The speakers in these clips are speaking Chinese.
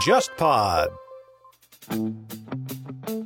JustPod。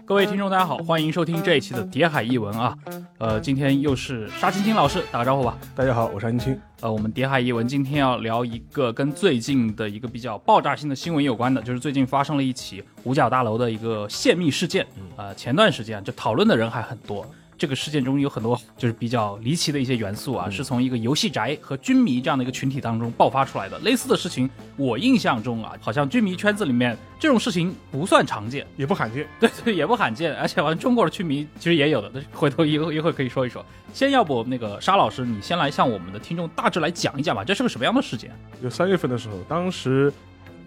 各位听众，大家好，欢迎收听这一期的《谍海译文》啊。呃，今天又是沙青青老师打个招呼吧。大家好，我是安青。呃，我们《谍海译文》今天要聊一个跟最近的一个比较爆炸性的新闻有关的，就是最近发生了一起五角大楼的一个泄密事件。呃，前段时间就讨论的人还很多。这个事件中有很多就是比较离奇的一些元素啊，是从一个游戏宅和军迷这样的一个群体当中爆发出来的。类似的事情，我印象中啊，好像军迷圈子里面这种事情不算常见，也不罕见。对对，也不罕见。而且好像中国的军迷其实也有的，回头一会一会可以说一说。先要不那个沙老师，你先来向我们的听众大致来讲一讲吧，这是个什么样的事件？就三月份的时候，当时《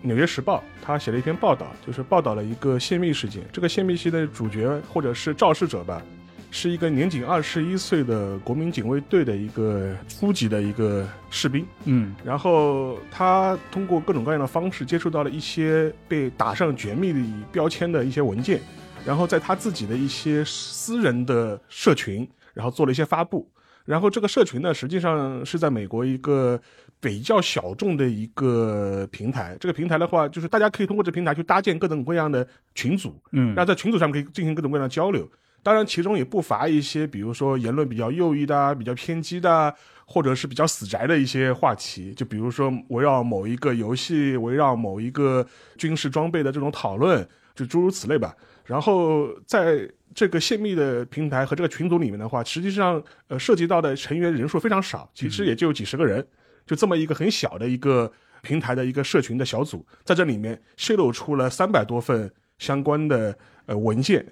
纽约时报》他写了一篇报道，就是报道了一个泄密事件。这个泄密系的主角或者是肇事者吧。是一个年仅二十一岁的国民警卫队的一个初级的一个士兵，嗯，然后他通过各种各样的方式接触到了一些被打上绝密的标签的一些文件，然后在他自己的一些私人的社群，然后做了一些发布，然后这个社群呢，实际上是在美国一个比较小众的一个平台，这个平台的话，就是大家可以通过这平台去搭建各种各样的群组，嗯，那在群组上面可以进行各种各样的交流。当然，其中也不乏一些，比如说言论比较右翼的、比较偏激的，或者是比较死宅的一些话题。就比如说围绕某一个游戏、围绕某一个军事装备的这种讨论，就诸如此类吧。然后在这个泄密的平台和这个群组里面的话，实际上呃涉及到的成员人数非常少，其实也就几十个人，就这么一个很小的一个平台的一个社群的小组，在这里面泄露出了三百多份相关的呃文件。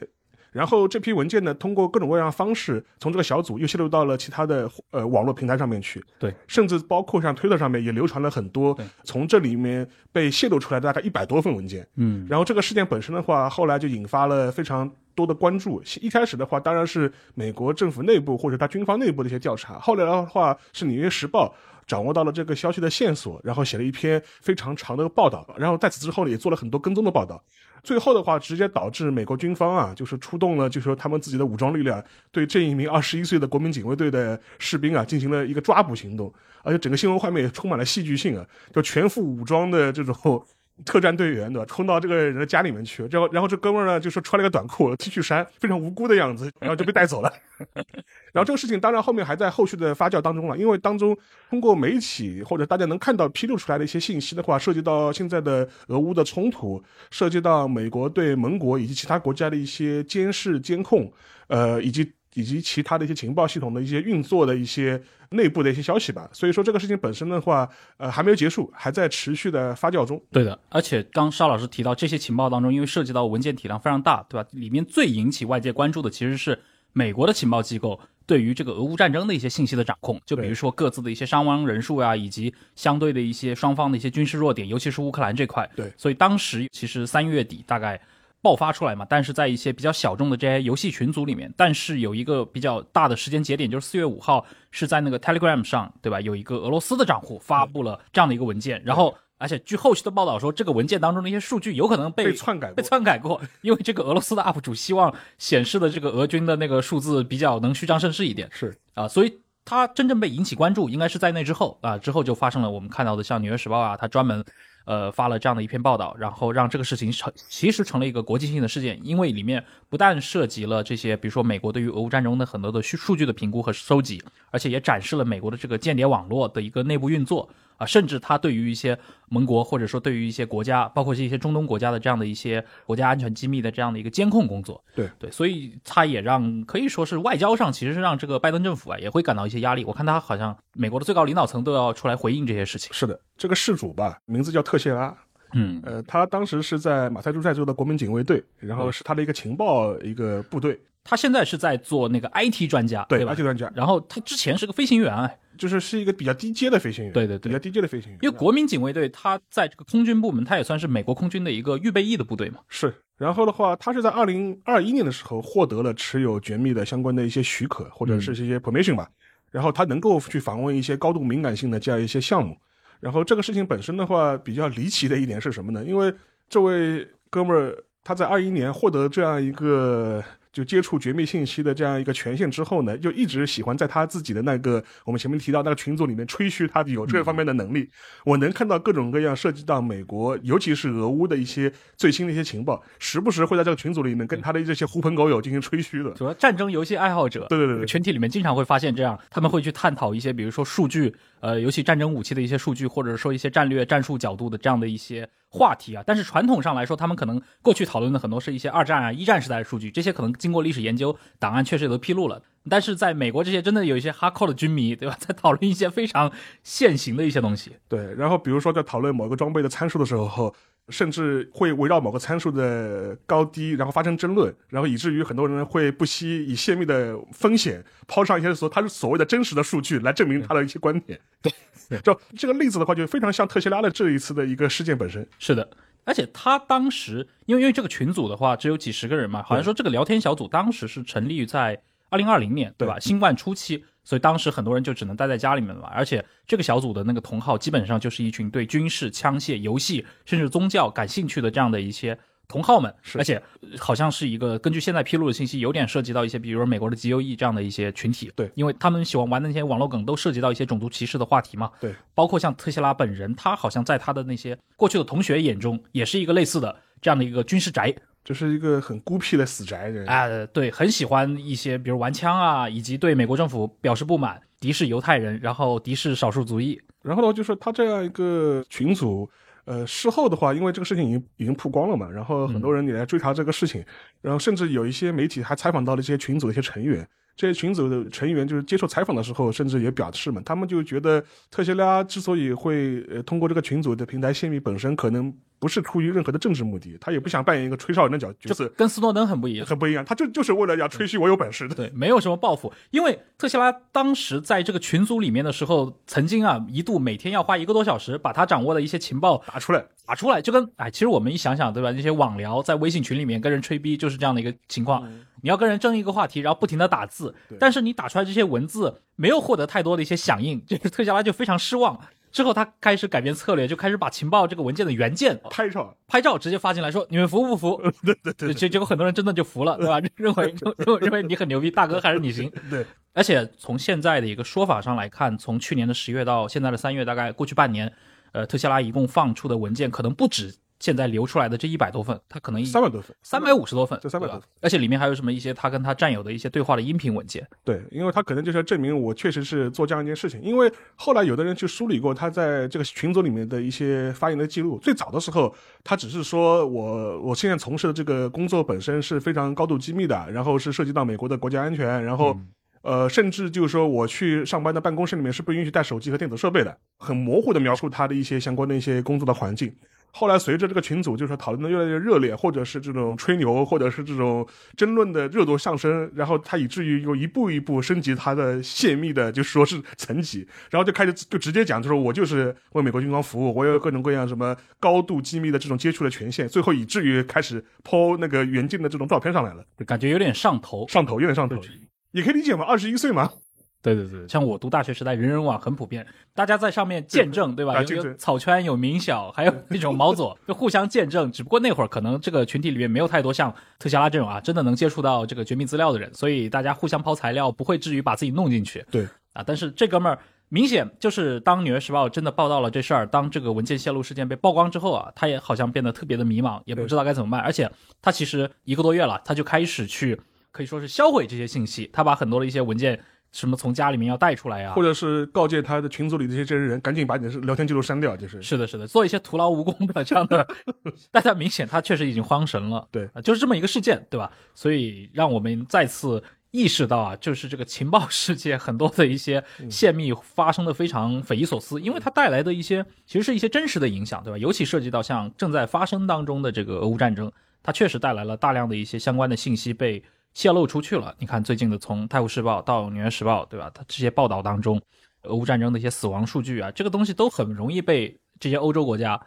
然后这批文件呢，通过各种各样的方式，从这个小组又泄露到了其他的呃网络平台上面去。对，甚至包括像推特上面也流传了很多从这里面被泄露出来的大概一百多份文件。嗯，然后这个事件本身的话，后来就引发了非常多的关注。一开始的话，当然是美国政府内部或者他军方内部的一些调查。后来的话，是《纽约时报》掌握到了这个消息的线索，然后写了一篇非常长的报道。然后在此之后呢，也做了很多跟踪的报道。最后的话，直接导致美国军方啊，就是出动了，就是说他们自己的武装力量，对这一名二十一岁的国民警卫队的士兵啊，进行了一个抓捕行动，而且整个新闻画面也充满了戏剧性啊，就全副武装的这种。特战队员对吧？冲到这个人的家里面去，然后然后这哥们儿呢就说穿了个短裤、T 恤衫，非常无辜的样子，然后就被带走了。然后这个事情当然后面还在后续的发酵当中了，因为当中通过媒体或者大家能看到披露出来的一些信息的话，涉及到现在的俄乌的冲突，涉及到美国对盟国以及其他国家的一些监视监控，呃，以及。以及其他的一些情报系统的一些运作的一些内部的一些消息吧，所以说这个事情本身的话，呃，还没有结束，还在持续的发酵中。对的，而且刚邵老师提到这些情报当中，因为涉及到文件体量非常大，对吧？里面最引起外界关注的其实是美国的情报机构对于这个俄乌战争的一些信息的掌控，就比如说各自的一些伤亡人数啊，以及相对的一些双方的一些军事弱点，尤其是乌克兰这块。对，所以当时其实三月底大概。爆发出来嘛？但是在一些比较小众的这些游戏群组里面，但是有一个比较大的时间节点，就是四月五号，是在那个 Telegram 上，对吧？有一个俄罗斯的账户发布了这样的一个文件，然后，而且据后续的报道说，这个文件当中的一些数据有可能被篡改，被篡改过，因为这个俄罗斯的 UP 主希望显示的这个俄军的那个数字比较能虚张声势一点，是啊，所以他真正被引起关注，应该是在那之后啊，之后就发生了我们看到的像《纽约时报》啊，他专门。呃，发了这样的一篇报道，然后让这个事情成其实成了一个国际性的事件，因为里面不但涉及了这些，比如说美国对于俄乌战争的很多的数数据的评估和收集，而且也展示了美国的这个间谍网络的一个内部运作啊，甚至他对于一些盟国或者说对于一些国家，包括是一些中东国家的这样的一些国家安全机密的这样的一个监控工作。对对，所以他也让可以说是外交上其实是让这个拜登政府啊也会感到一些压力。我看他好像美国的最高领导层都要出来回应这些事情。是的，这个事主吧，名字叫特谢拉。嗯，呃，他当时是在马赛诸塞州的国民警卫队，然后是他的一个情报一个部队。他现在是在做那个 IT 专家，对吧，IT 专家。然后他之前是个飞行员，哎，就是是一个比较低阶的飞行员。对对对，比较低阶的飞行员。因为国民警卫队他在这个空军部门，他也算是美国空军的一个预备役的部队嘛。是。然后的话，他是在二零二一年的时候获得了持有绝密的相关的一些许可，或者是一些 permission 吧。然后他能够去访问一些高度敏感性的这样一些项目。然后这个事情本身的话，比较离奇的一点是什么呢？因为这位哥们儿他在二一年获得这样一个就接触绝密信息的这样一个权限之后呢，就一直喜欢在他自己的那个我们前面提到那个群组里面吹嘘他有这方面的能力。我能看到各种各样涉及到美国，尤其是俄乌的一些最新的一些情报，时不时会在这个群组里面跟他的这些狐朋狗友进行吹嘘的。什么战争游戏爱好者，对对对对群体里面经常会发现这样，他们会去探讨一些，比如说数据，呃，尤其战争武器的一些数据，或者说一些战略战术角度的这样的一些话题啊。但是传统上来说，他们可能过去讨论的很多是一些二战啊、一战时代的数据，这些可能经过历史研究，档案确实也都披露了。但是在美国，这些真的有一些哈扣的军迷，对吧，在讨论一些非常现行的一些东西。对，然后比如说在讨论某个装备的参数的时候，甚至会围绕某个参数的高低，然后发生争论，然后以至于很多人会不惜以泄密的风险抛上一些所他是所谓的真实的数据来证明他的一些观点。对，就这个例子的话，就非常像特斯拉的这一次的一个事件本身。是的，而且他当时因为因为这个群组的话只有几十个人嘛，好像说这个聊天小组当时是成立于在二零二零年，对吧？新冠初期，所以当时很多人就只能待在家里面了嘛。而且这个小组的那个同号基本上就是一群对军事、枪械、游戏甚至宗教感兴趣的这样的一些。同号们，是而且呃好像是一个根据现在披露的信息，有点涉及到一些，比如说美国的 GOE 这样的一些群体。对因为他们喜欢玩的那些网络梗都涉及到一些种族歧视的话题嘛。对，包括像特斯拉本人，他好像在他的那些过去的同学眼中，也是一个类似的这样的一个军事宅就是一个很孤僻的死宅人。啊、对，很喜欢一些比如玩枪啊，以及对美国政府表示不满，敌视犹太人，然后敌视少数族裔。然后呢，就是他这样一个群组，呃，事后的话，因为这个事情已经已经曝光了嘛，然后很多人也来追查这个事情，然后甚至有一些媒体还采访到了这些群组的一些成员。这些群组的成员就是接受采访的时候，甚至也表示嘛，他们就觉得特斯拉之所以会呃通过这个群组的平台泄密，本身可能不是出于任何的政治目的，他也不想扮演一个吹哨人的角角色，跟斯诺登很不一样。很不一样，他就就是为了要吹嘘我有本事的。对，没有什么报复，因为特斯拉当时在这个群组里面的时候，曾经啊一度每天要花一个多小时把他掌握的一些情报打出来，打出来，就跟哎，其实我们一想想，对吧？那些网聊在微信群里面跟人吹逼，就是这样的一个情况。你要跟人争一个话题，然后不停的打字，但是你打出来这些文字没有获得太多的一些响应，这 个特斯拉就非常失望。之后他开始改变策略，就开始把情报这个文件的原件拍照，拍照直接发进来说你们服不服？对对对结结果很多人真的就服了，对吧？认为认为认为你很牛逼，大哥还是你行。对，而且从现在的一个说法上来看，从去年的十月到现在的三月，大概过去半年，呃，特斯拉一共放出的文件可能不止现在流出来的这一百多份，他可能三百多份，三百五十多份，这300对吧多份而且里面还有什么一些他跟他战友的一些对话的音频文件。对，因为他可能就是要证明我确实是做这样一件事情。因为后来有的人去梳理过他在这个群组里面的一些发言的记录，最早的时候他只是说我我现在从事的这个工作本身是非常高度机密的，然后是涉及到美国的国家安全，然后。呃，甚至就是说，我去上班的办公室里面是不允许带手机和电子设备的，很模糊的描述他的一些相关的一些工作的环境。后来随着这个群组就是说讨论的越来越热烈，或者是这种吹牛，或者是这种争论的热度上升，然后他以至于又一步一步升级他的泄密的，就是说是层级，然后就开始就直接讲，就说我就是为美国军方服务，我有各种各样什么高度机密的这种接触的权限，最后以至于开始抛那个原件的这种照片上来了，就感觉有点上头。上头有点上头，也可以理解嘛，二十一岁嘛，对对对，像我读大学时代，人人网很普遍，大家在上面见证，对吧？有有啊见证草圈，有明小，还有那种毛左，就互相见证。只不过那会儿可能这个群体里面没有太多像特斯拉这种啊，真的能接触到这个绝密资料的人，所以大家互相抛材料，不会至于把自己弄进去。对啊，但是这哥们儿明显就是当《纽约时报》真的报道了这事儿，当这个文件泄露事件被曝光之后啊，他也好像变得特别的迷茫，也不知道该怎么办。而且他其实一个多月了，他就开始去可以说是销毁这些信息，他把很多的一些文件什么从家里面要带出来呀、或者是告诫他的群组里的这些真人，赶紧把你的聊天记录删掉，就是是的，是的，做一些徒劳无功的这样的，大家明显他确实已经慌神了，对啊，就是这么一个事件，对吧？所以让我们再次意识到啊，就是这个情报世界很多的一些泄密发生的非常匪夷所思，因为它带来的一些其实是一些真实的影响，对吧？尤其涉及到像正在发生当中的这个俄乌战争，它确实带来了大量的一些相关的信息被泄露出去了。你看最近的从《泰晤士报》到《纽约时报》，对吧？它这些报道当中，俄乌战争的一些死亡数据啊，这个东西都很容易被这些欧洲国家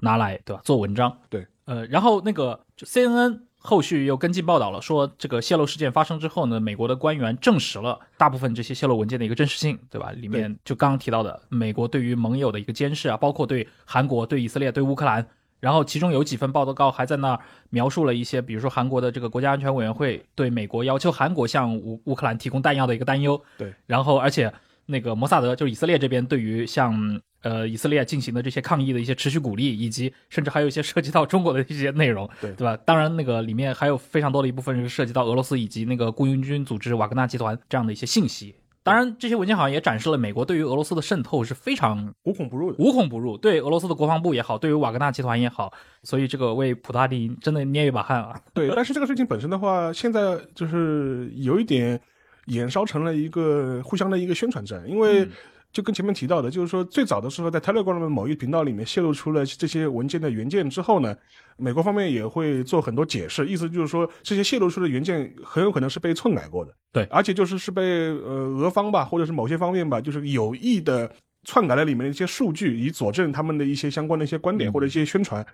拿来，对吧？做文章。对，呃，然后那个就 CNN 后续又跟进报道了，说这个泄露事件发生之后呢，美国的官员证实了大部分这些泄露文件的一个真实性，对吧？里面就刚刚提到的美国对于盟友的一个监视啊，包括对韩国、对以色列、对乌克兰然后其中有几份报告还在那儿描述了一些，比如说韩国的这个国家安全委员会对美国要求韩国向乌乌克兰提供弹药的一个担忧。对，然后而且那个摩萨德就是以色列这边对于像呃以色列进行的这些抗议的一些持续鼓励，以及甚至还有一些涉及到中国的一些内容，对对吧？当然那个里面还有非常多的一部分是涉及到俄罗斯以及那个雇佣军组织瓦格纳集团这样的一些信息。当然，这些文件好像也展示了美国对于俄罗斯的渗透是非常无孔不入的。无孔不入，对俄罗斯的国防部也好，对于瓦格纳集团也好，所以这个为普大帝真的捏一把汗啊。对，但是这个事情本身的话，现在就是有一点演烧成了一个互相的一个宣传战，因为就跟前面提到的，就是说最早的时候在 Telegram 的某一频道里面泄露出了这些文件的原件之后呢，美国方面也会做很多解释，意思就是说这些泄露出的原件很有可能是被篡改过的，对而且就是是被呃俄方吧，或者是某些方面吧，就是有意的篡改了里面的一些数据，以佐证他们的一些相关的一些观点或者一些宣传。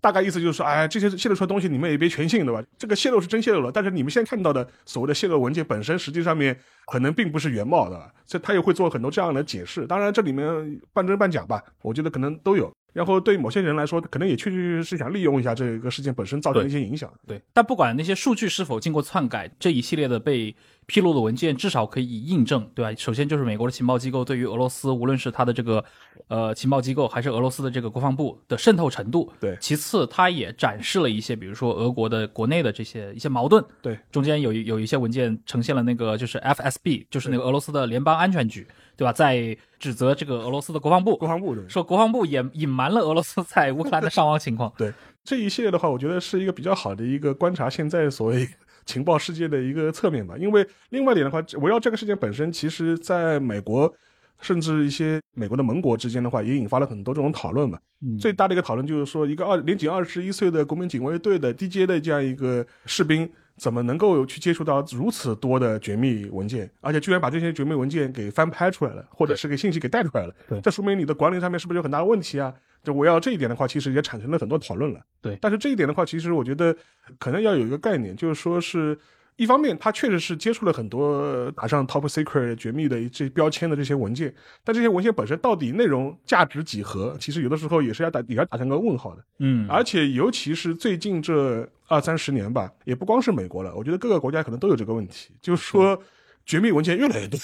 大概意思就是说，哎，这些泄露出来的东西你们也别全信，对吧？这个泄露是真泄露了，但是你们现在看到的所谓的泄露文件本身，实际上面可能并不是原貌的，所以他也会做很多这样的解释。当然，这里面半真半假吧，我觉得可能都有。然后对某些人来说，可能也确确实实是想利用一下这个事件本身造成的一些影响。对，但不管那些数据是否经过篡改，这一系列的被披露的文件至少可以印证，对吧？首先就是美国的情报机构对于俄罗斯，无论是它的这个呃情报机构，还是俄罗斯的这个国防部的渗透程度。对其次，它也展示了一些，比如说俄国的国内的这些一些矛盾。对，中间有有一些文件呈现了那个就是 FSB，就是那个俄罗斯的联邦安全局，对吧？在指责这个俄罗斯的国防部，国防部对说国防部也隐瞒了俄罗斯在乌克兰的伤亡情况。对这一系列的话，我觉得是一个比较好的一个观察现在所谓情报世界的一个侧面吧。因为另外一点的话，围绕这个事件本身，其实在美国甚至一些美国的盟国之间的话，也引发了很多这种讨论嘛。最大的一个讨论就是说，一个二年仅二十一岁的国民警卫队的 DJ 的这样一个士兵，怎么能够去接触到如此多的绝密文件，而且居然把这些绝密文件给翻拍出来了，或者是给信息给带出来了？对这说明你的管理上面是不是有很大的问题啊？就围绕这一点的话，其实也产生了很多讨论了。对但是这一点的话，其实我觉得可能要有一个概念，就是说是一方面，他确实是接触了很多打上 top secret 绝密的这标签的这些文件，但这些文件本身到底内容价值几何，其实有的时候也是要打也要打上个问号的。嗯，而且尤其是最近这二三十年吧，也不光是美国了，我觉得各个国家可能都有这个问题，就是说绝密文件越来越多，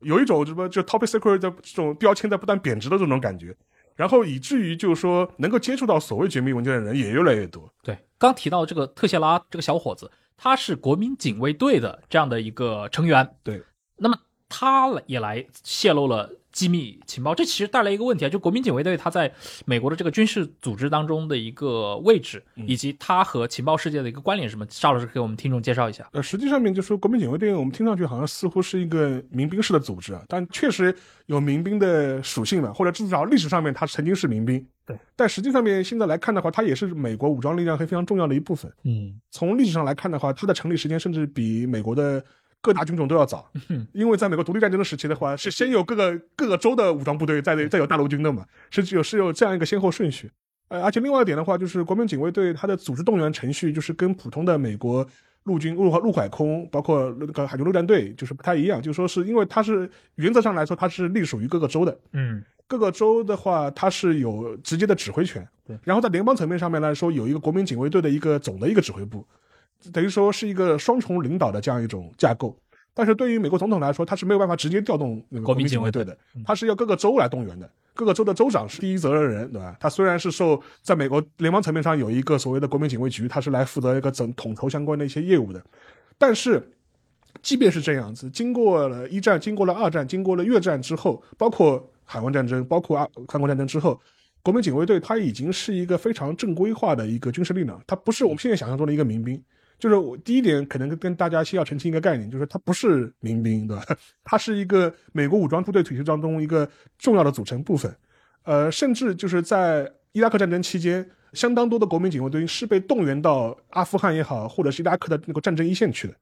有一种什么就 top secret 的这种标签在不断贬值的这种感觉，然后以至于就是说能够接触到所谓绝密文件的人也越来越多。对，刚提到这个特谢拉这个小伙子，他是国民警卫队的这样的一个成员，对，那么他也来泄露了机密情报，这其实带来一个问题啊，就国民警卫队它在美国的这个军事组织当中的一个位置，以及它和情报世界的一个关联是什么？邵老师给我们听众介绍一下。呃，实际上面就说国民警卫队，我们听上去好像似乎是一个民兵式的组织啊，但确实有民兵的属性了，或者至少历史上面它曾经是民兵。对，但实际上面现在来看的话，它也是美国武装力量非常重要的一部分。嗯，从历史上来看的话，它的成立时间甚至比美国的各大军种都要早，嗯因为在美国独立战争的时期的话，是先有各个各个州的武装部队，再再有大陆军的嘛，是有是有这样一个先后顺序。呃，而且另外一点的话，就是国民警卫队它的组织动员程序，就是跟普通的美国陆军陆陆海空，包括那个海军陆战队，就是不太一样。就是说，是因为它是原则上来说，它是隶属于各个州的，嗯，各个州的话，它是有直接的指挥权。对，然后在联邦层面上面来说，有一个国民警卫队的一个总的一个指挥部，等于说是一个双重领导的这样一种架构。但是对于美国总统来说，他是没有办法直接调动那个国民民警卫队警卫队的，他是要各个州来动员的。各个州的州长是第一责任人，对吧？他虽然是受在美国联邦层面上有一个所谓的国民警卫局，他是来负责一个整统筹相关的一些业务的，但是即便是这样子，经过了一战，经过了二战，经过了越战之后，包括海湾战争，包括啊韩国战争之后，国民警卫队它已经是一个非常正规化的一个军事力量，它不是我们现在想象中的一个民兵。就是我第一点可能跟大家先要澄清一个概念，就是它不是民兵，对吧？它是一个美国武装部队体系当中一个重要的组成部分。呃，甚至就是在伊拉克战争期间，相当多的国民警卫队是被动员到阿富汗也好，或者是伊拉克的那个战争一线去的。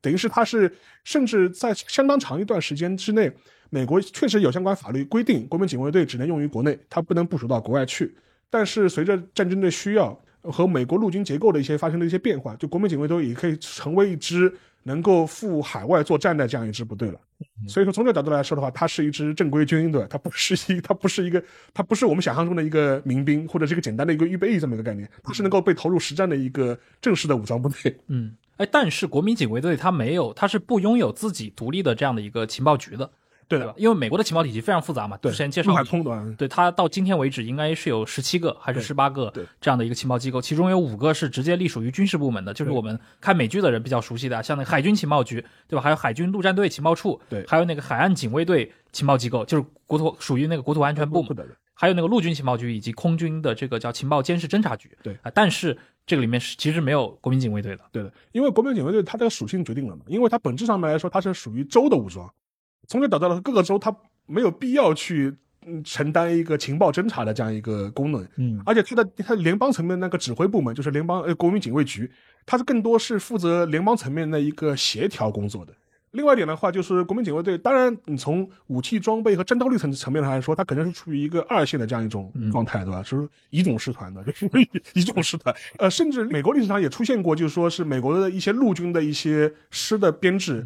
等于是它是，甚至在相当长一段时间之内，美国确实有相关法律规定，国民警卫队只能用于国内，它不能部署到国外去。但是随着战争的需要，和美国陆军结构的一些发生的一些变化，就国民警卫队也可以成为一支能够赴海外作战的这样一支部队了。所以说，从这个角度来说的话，它是一支正规军，对吧？它不是一，它不是一个，它不是我们想象中的一个民兵或者是一个简单的一个预备役这么一个概念，它是能够被投入实战的一个正式的武装部队。嗯，哎，但是国民警卫队它没有，它是不拥有自己独立的这样的一个情报局的。对的？，因为美国的情报体系非常复杂嘛，对，之前介绍对它到今天为止应该是有十七个还是对十八个这样的一个情报机构，其中有五个是直接隶属于军事部门的，就是我们看美剧的人比较熟悉的，像那个海军情报局，对吧？还有海军陆战队情报处，对。还有那个海岸警卫队情报机构，就是国土属于那个国土安全部还有那个陆军情报局以及空军的这个叫情报监视侦察局，对啊，但是这个里面是其实没有国民警卫队的，对的，因为国民警卫队它这个属性决定了嘛，因为它本质上面来说它是属于州的武装，从这导致了各个州它没有必要去嗯承担一个情报侦查的这样一个功能，嗯而且它的它联邦层面那个指挥部门就是联邦呃国民警卫局，它是更多是负责联邦层面的一个协调工作的。另外一点的话，就是国民警卫队，当然你从武器装备和战斗力层层面上来说，它肯定是处于一个二线的这样一种状态，对吧？就是乙种师团的，就是乙种师团。呃，甚至美国历史上也出现过，就是说是美国的一些陆军的一些师的编制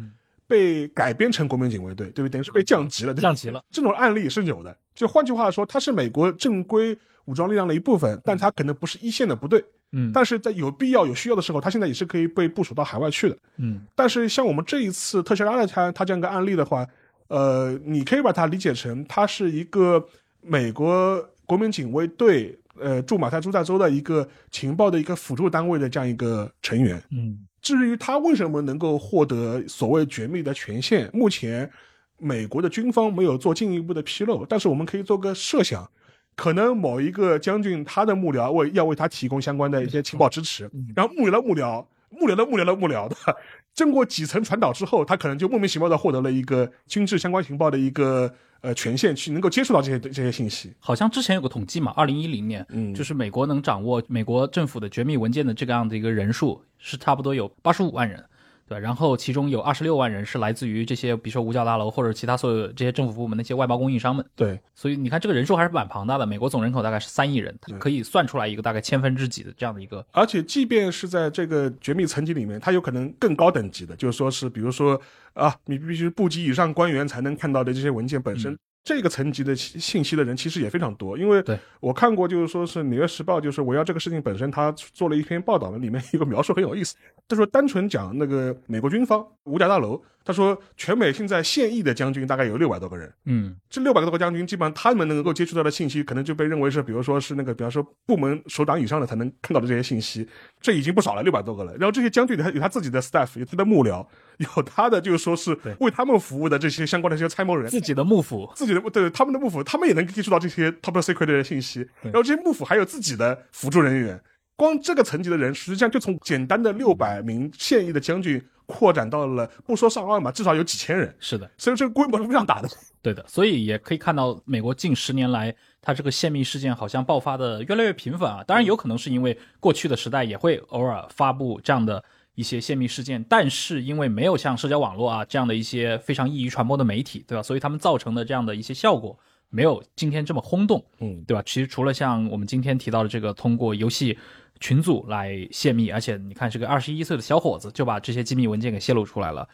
被改编成国民警卫队，对不对？等于是被降级了，降级了。这种案例是有的。就换句话说，它是美国正规武装力量的一部分，但它可能不是一线的部队。嗯但是在有必要、有需要的时候，它现在也是可以被部署到海外去的。嗯但是像我们这一次特斯拉的他他这样一个案例的话，呃，你可以把它理解成它是一个美国国民警卫队呃驻马萨诸塞州的一个情报的一个辅助单位的这样一个成员。嗯至于他为什么能够获得所谓绝密的权限，目前美国的军方没有做进一步的披露，但是我们可以做个设想，可能某一个将军他的幕僚为要为他提供相关的一些情报支持，然后幕僚的幕僚，幕僚的幕僚的幕僚的，经过几层传导之后，他可能就莫名其妙的获得了一个军事相关情报的一个呃权限，去能够接触到这些这些信息。好像之前有个统计嘛，二零一零年，嗯就是美国能掌握美国政府的绝密文件的这个样的一个人数是差不多有八十五万人，对吧？然后其中有二十六万人是来自于这些，比如说五角大楼或者其他所有这些政府部门的一些外包供应商们，对，所以你看这个人数还是蛮庞大的。美国总人口大概是三亿人，它可以算出来一个大概千分之几的这样的一个，而且即便是在这个绝密层级里面，它有可能更高等级的，就是说是比如说啊，你必须部级以上官员才能看到的这些文件本身。这个层级的信信息的人其实也非常多，因为我看过，就是说是《纽约时报》，就是围绕这个事情本身，他做了一篇报道的，里面有个描述很有意思。他说，单纯讲那个美国军方五角大楼，他说全美现在现役的将军大概有六百多个人，嗯。这六百多个将军，基本上他们能够接触到的信息，可能就被认为是，比如说是那个，比方说部门首长以上的才能看到的这些信息，这已经不少了，六百多个了。然后这些将军他有他自己的 staff，有他的幕僚，有他的就是说是为他们服务的这些相关的这些参谋人，自己的幕府，自己的对他们的幕府，他们也能接触到这些 top secret 的信息。然后这些幕府还有自己的辅助人员，光这个层级的人，实际上就从简单的六百名现役的将军扩展到了不说上万吧，至少有几千人。是的，所以这个规模是非常大的。对的，所以也可以看到，美国近十年来，它这个泄密事件好像爆发的越来越频繁啊。当然，有可能是因为过去的时代也会偶尔发布这样的一些泄密事件，但是因为没有像社交网络啊这样的一些非常易于传播的媒体，对吧？所以他们造成的这样的一些效果没有今天这么轰动，嗯，对吧？其实除了像我们今天提到的这个通过游戏群组来泄密，而且你看这个二十一岁的小伙子就把这些机密文件给泄露出来了。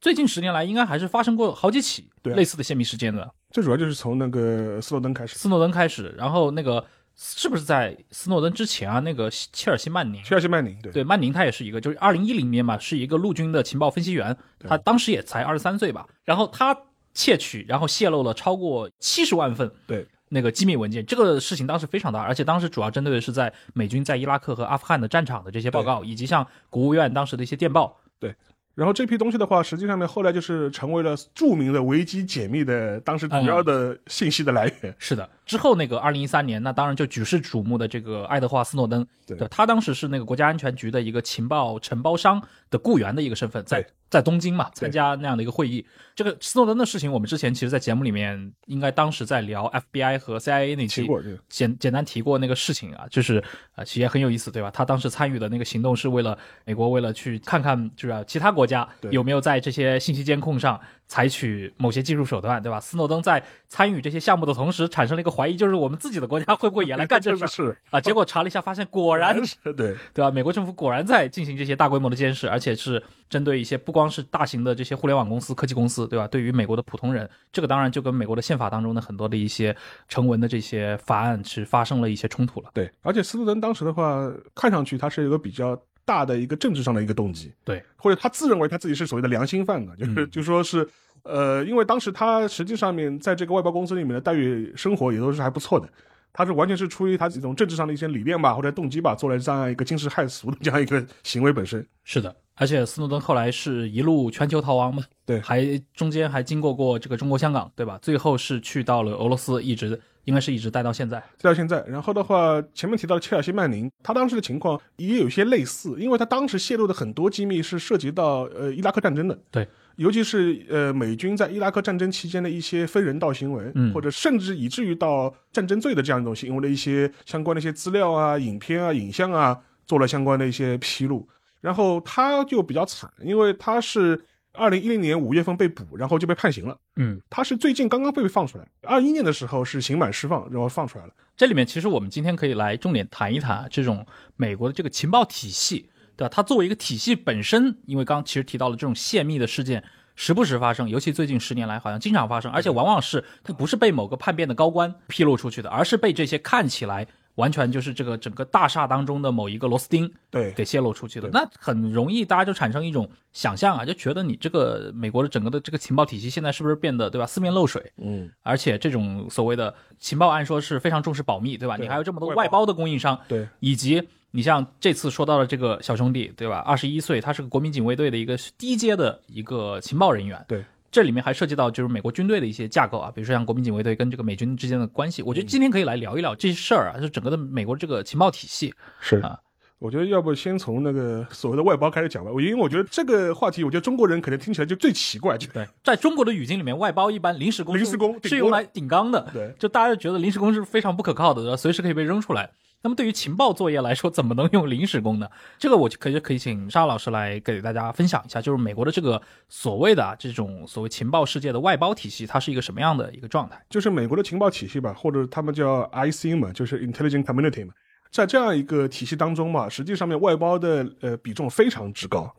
最近十年来，应该还是发生过好几起类似的泄密事件的。最主要就是从那个斯诺登开始，斯诺登开始，然后那个是不是在斯诺登之前啊？那个切尔西曼宁，切尔西曼宁，对对，曼宁他也是一个，就是二零一零年嘛，是一个陆军的情报分析员，他当时也才二十三岁吧，然后他窃取，然后泄露了超过七十万份对那个机密文件，这个事情当时非常大，而且当时主要针对的是在美军在伊拉克和阿富汗的战场的这些报告，以及像国务院当时的一些电报。对然后这批东西的话，实际上面后来就是成为了著名的维基解密的当时主要的信息的来源。是的，之后那个二零一三年，那当然就举世瞩目的这个爱德华斯诺登，对。他当时是那个国家安全局的一个情报承包商的雇员的一个身份，在在东京嘛参加那样的一个会议。这个斯诺登的事情，我们之前其实，在节目里面应该当时在聊 FBI 和 CIA 那期简简单提过那个事情啊，就是呃，其实也很有意思，对吧？他当时参与的那个行动是为了美国为了去看看，就是、啊、其他国家对。有没有在这些信息监控上采取某些技术手段，对吧？斯诺登在参与这些项目的同时，产生了一个怀疑，就是我们自己的国家会不会也来干这事 是啊？结果查了一下，发现果然 是对对吧？美国政府果然在进行这些大规模的监视，而且是针对一些不光是大型的这些互联网公司、科技公司，对吧？对于美国的普通人，这个当然就跟美国的宪法当中的很多的一些成文的这些法案是发生了一些冲突了。对，而且斯诺登当时的话，看上去他是一个比较大的一个政治上的一个动机，对，或者他自认为他自己是所谓的良心犯的，就是、嗯就说是。呃，因为当时他实际上面在这个外包公司里面的待遇、生活也都是还不错的，他是完全是出于他这种政治上的一些理念吧，或者动机吧，做了这样一个惊世骇俗的这样一个行为本身。是的，而且斯诺登后来是一路全球逃亡嘛，对还中间还经过过这个中国香港，对吧？最后是去到了俄罗斯，一直应该是一直待到现在。带到现在，然后的话，前面提到的切尔西曼宁，他当时的情况也有些类似，因为他当时泄露的很多机密是涉及到呃伊拉克战争的，对，尤其是呃美军在伊拉克战争期间的一些非人道行为，嗯或者甚至以至于到战争罪的这样一种行为的一些相关的一些资料啊、影片啊、影像啊，做了相关的一些披露。然后他就比较惨，因为他是二零一零年五月份被捕，然后就被判刑了。嗯，他是最近刚刚被放出来，二一年的时候是刑满释放，然后放出来了。这里面其实我们今天可以来重点谈一谈啊这种美国的这个情报体系，对吧？它作为一个体系本身，因为刚刚其实提到了这种泄密的事件。时不时发生，尤其最近十年来，好像经常发生，而且往往是它不是被某个叛变的高官披露出去的，而是被这些看起来完全就是这个整个大厦当中的某一个螺丝钉对，给泄露出去的。那很容易大家就产生一种想象啊，就觉得你这个美国的整个的这个情报体系现在是不是变得对吧四面漏水？嗯，而且这种所谓的情报，按说是非常重视保密，对吧？对你还有这么多外包外包的供应商，对，以及你像这次说到了这个小兄弟，对吧？二十一岁，他是个国民警卫队的一个低阶的一个情报人员，对。这里面还涉及到就是美国军队的一些架构啊，比如说像国民警卫队跟这个美军之间的关系。我觉得今天可以来聊一聊这些事儿啊，就整个的美国这个情报体系。是啊。我觉得要不先从那个所谓的外包开始讲吧，我因为我觉得这个话题，我觉得中国人可能听起来就最奇怪，就对，在中国的语境里面，外包一般临时工临时工是用来顶缸的，对就大家就觉得临时工是非常不可靠的，对随时可以被扔出来。那么对于情报作业来说，怎么能用临时工呢？这个我就可以可以请沙老师来给大家分享一下，就是美国的这个所谓的啊这种所谓情报世界的外包体系，它是一个什么样的一个状态？就是美国的情报体系吧，或者他们叫 IC 嘛，就是 Intelligent Community 嘛，在这样一个体系当中嘛，实际上面外包的呃比重非常之高。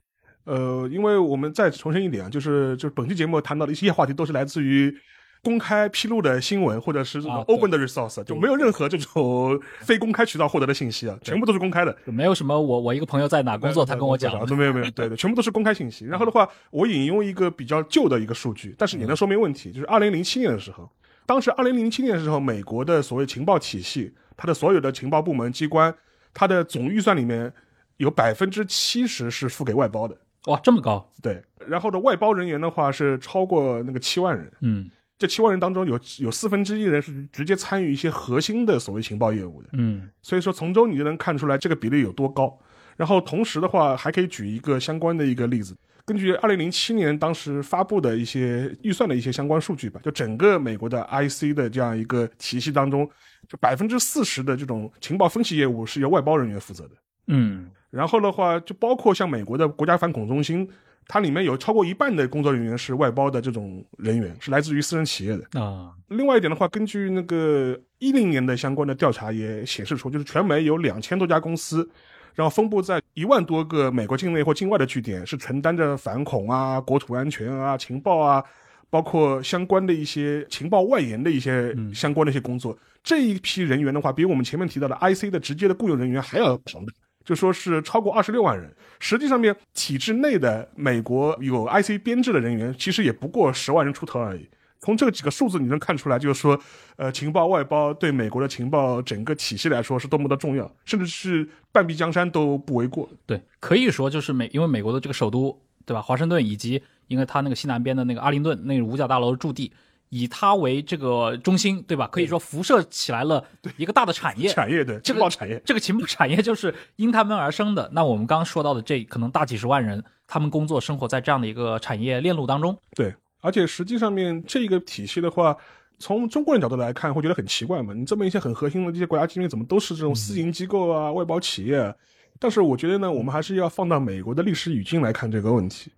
呃，因为我们再重申一点啊，就是就是本期节目谈到的一些话题都是来自于公开披露的新闻，或者是这种 open 的 resource，、就没有任何这种非公开渠道获得的信息啊，全部都是公开的。就没有什么我我一个朋友在哪工作，他跟我讲。都没有没有，对对，全部都是公开信息。然后的话，我引用一个比较旧的一个数据，但是也能说明问题，就是二零零七年的时候，当时二零零七年的时候，美国的所谓情报体系，它的所有的情报部门机关，它的总预算里面有百分之七十是付给外包的。哇这么高，对，然后的外包人员的话是超过那个七万人，嗯这七万人当中有有四分之一人是直接参与一些核心的所谓情报业务的。嗯所以说从中你就能看出来这个比例有多高。然后同时的话，还可以举一个相关的一个例子，根据二零零七年当时发布的一些预算的一些相关数据吧，就整个美国的 IC 的这样一个体系当中，就百分之四十的这种情报分析业务是由外包人员负责的。嗯然后的话，就包括像美国的国家反恐中心，它里面有超过一半的工作人员是外包的这种人员，是来自于私人企业的。啊另外一点的话，根据那个一零年的相关的调查也显示出，就是全美有两千多家公司，然后分布在一万多个美国境内或境外的据点，是承担着反恐啊、国土安全啊、情报啊，包括相关的一些情报外延的一些相关的一些工作。这一批人员的话，比我们前面提到的 IC 的直接的雇佣人员还要庞大。就说是超过二十六万人，实际上面体制内的美国有 IC 编制的人员，其实也不过十万人出头而已。从这几个数字你能看出来，就是说，呃，情报外包对美国的情报整个体系来说是多么的重要，甚至是半壁江山都不为过。对，可以说就是美，因为美国的这个首都，对吧？华盛顿以及因为它那个西南边的那个阿灵顿那个五角大楼的驻地，以它为这个中心，对吧？可以说辐射起来了一个大的产业。产业的这个情报产业，这个情报产业就是因他们而生的。那我们刚刚说到的这可能大几十万人，他们工作生活在这样的一个产业链路当中。对，而且实际上面这个体系的话，从中国人角度来看，会觉得很奇怪嘛？你这么一些很核心的这些国家机密，怎么都是这种私营机构啊、外包企业啊？但是我觉得呢，我们还是要放到美国的历史语境来看这个问题。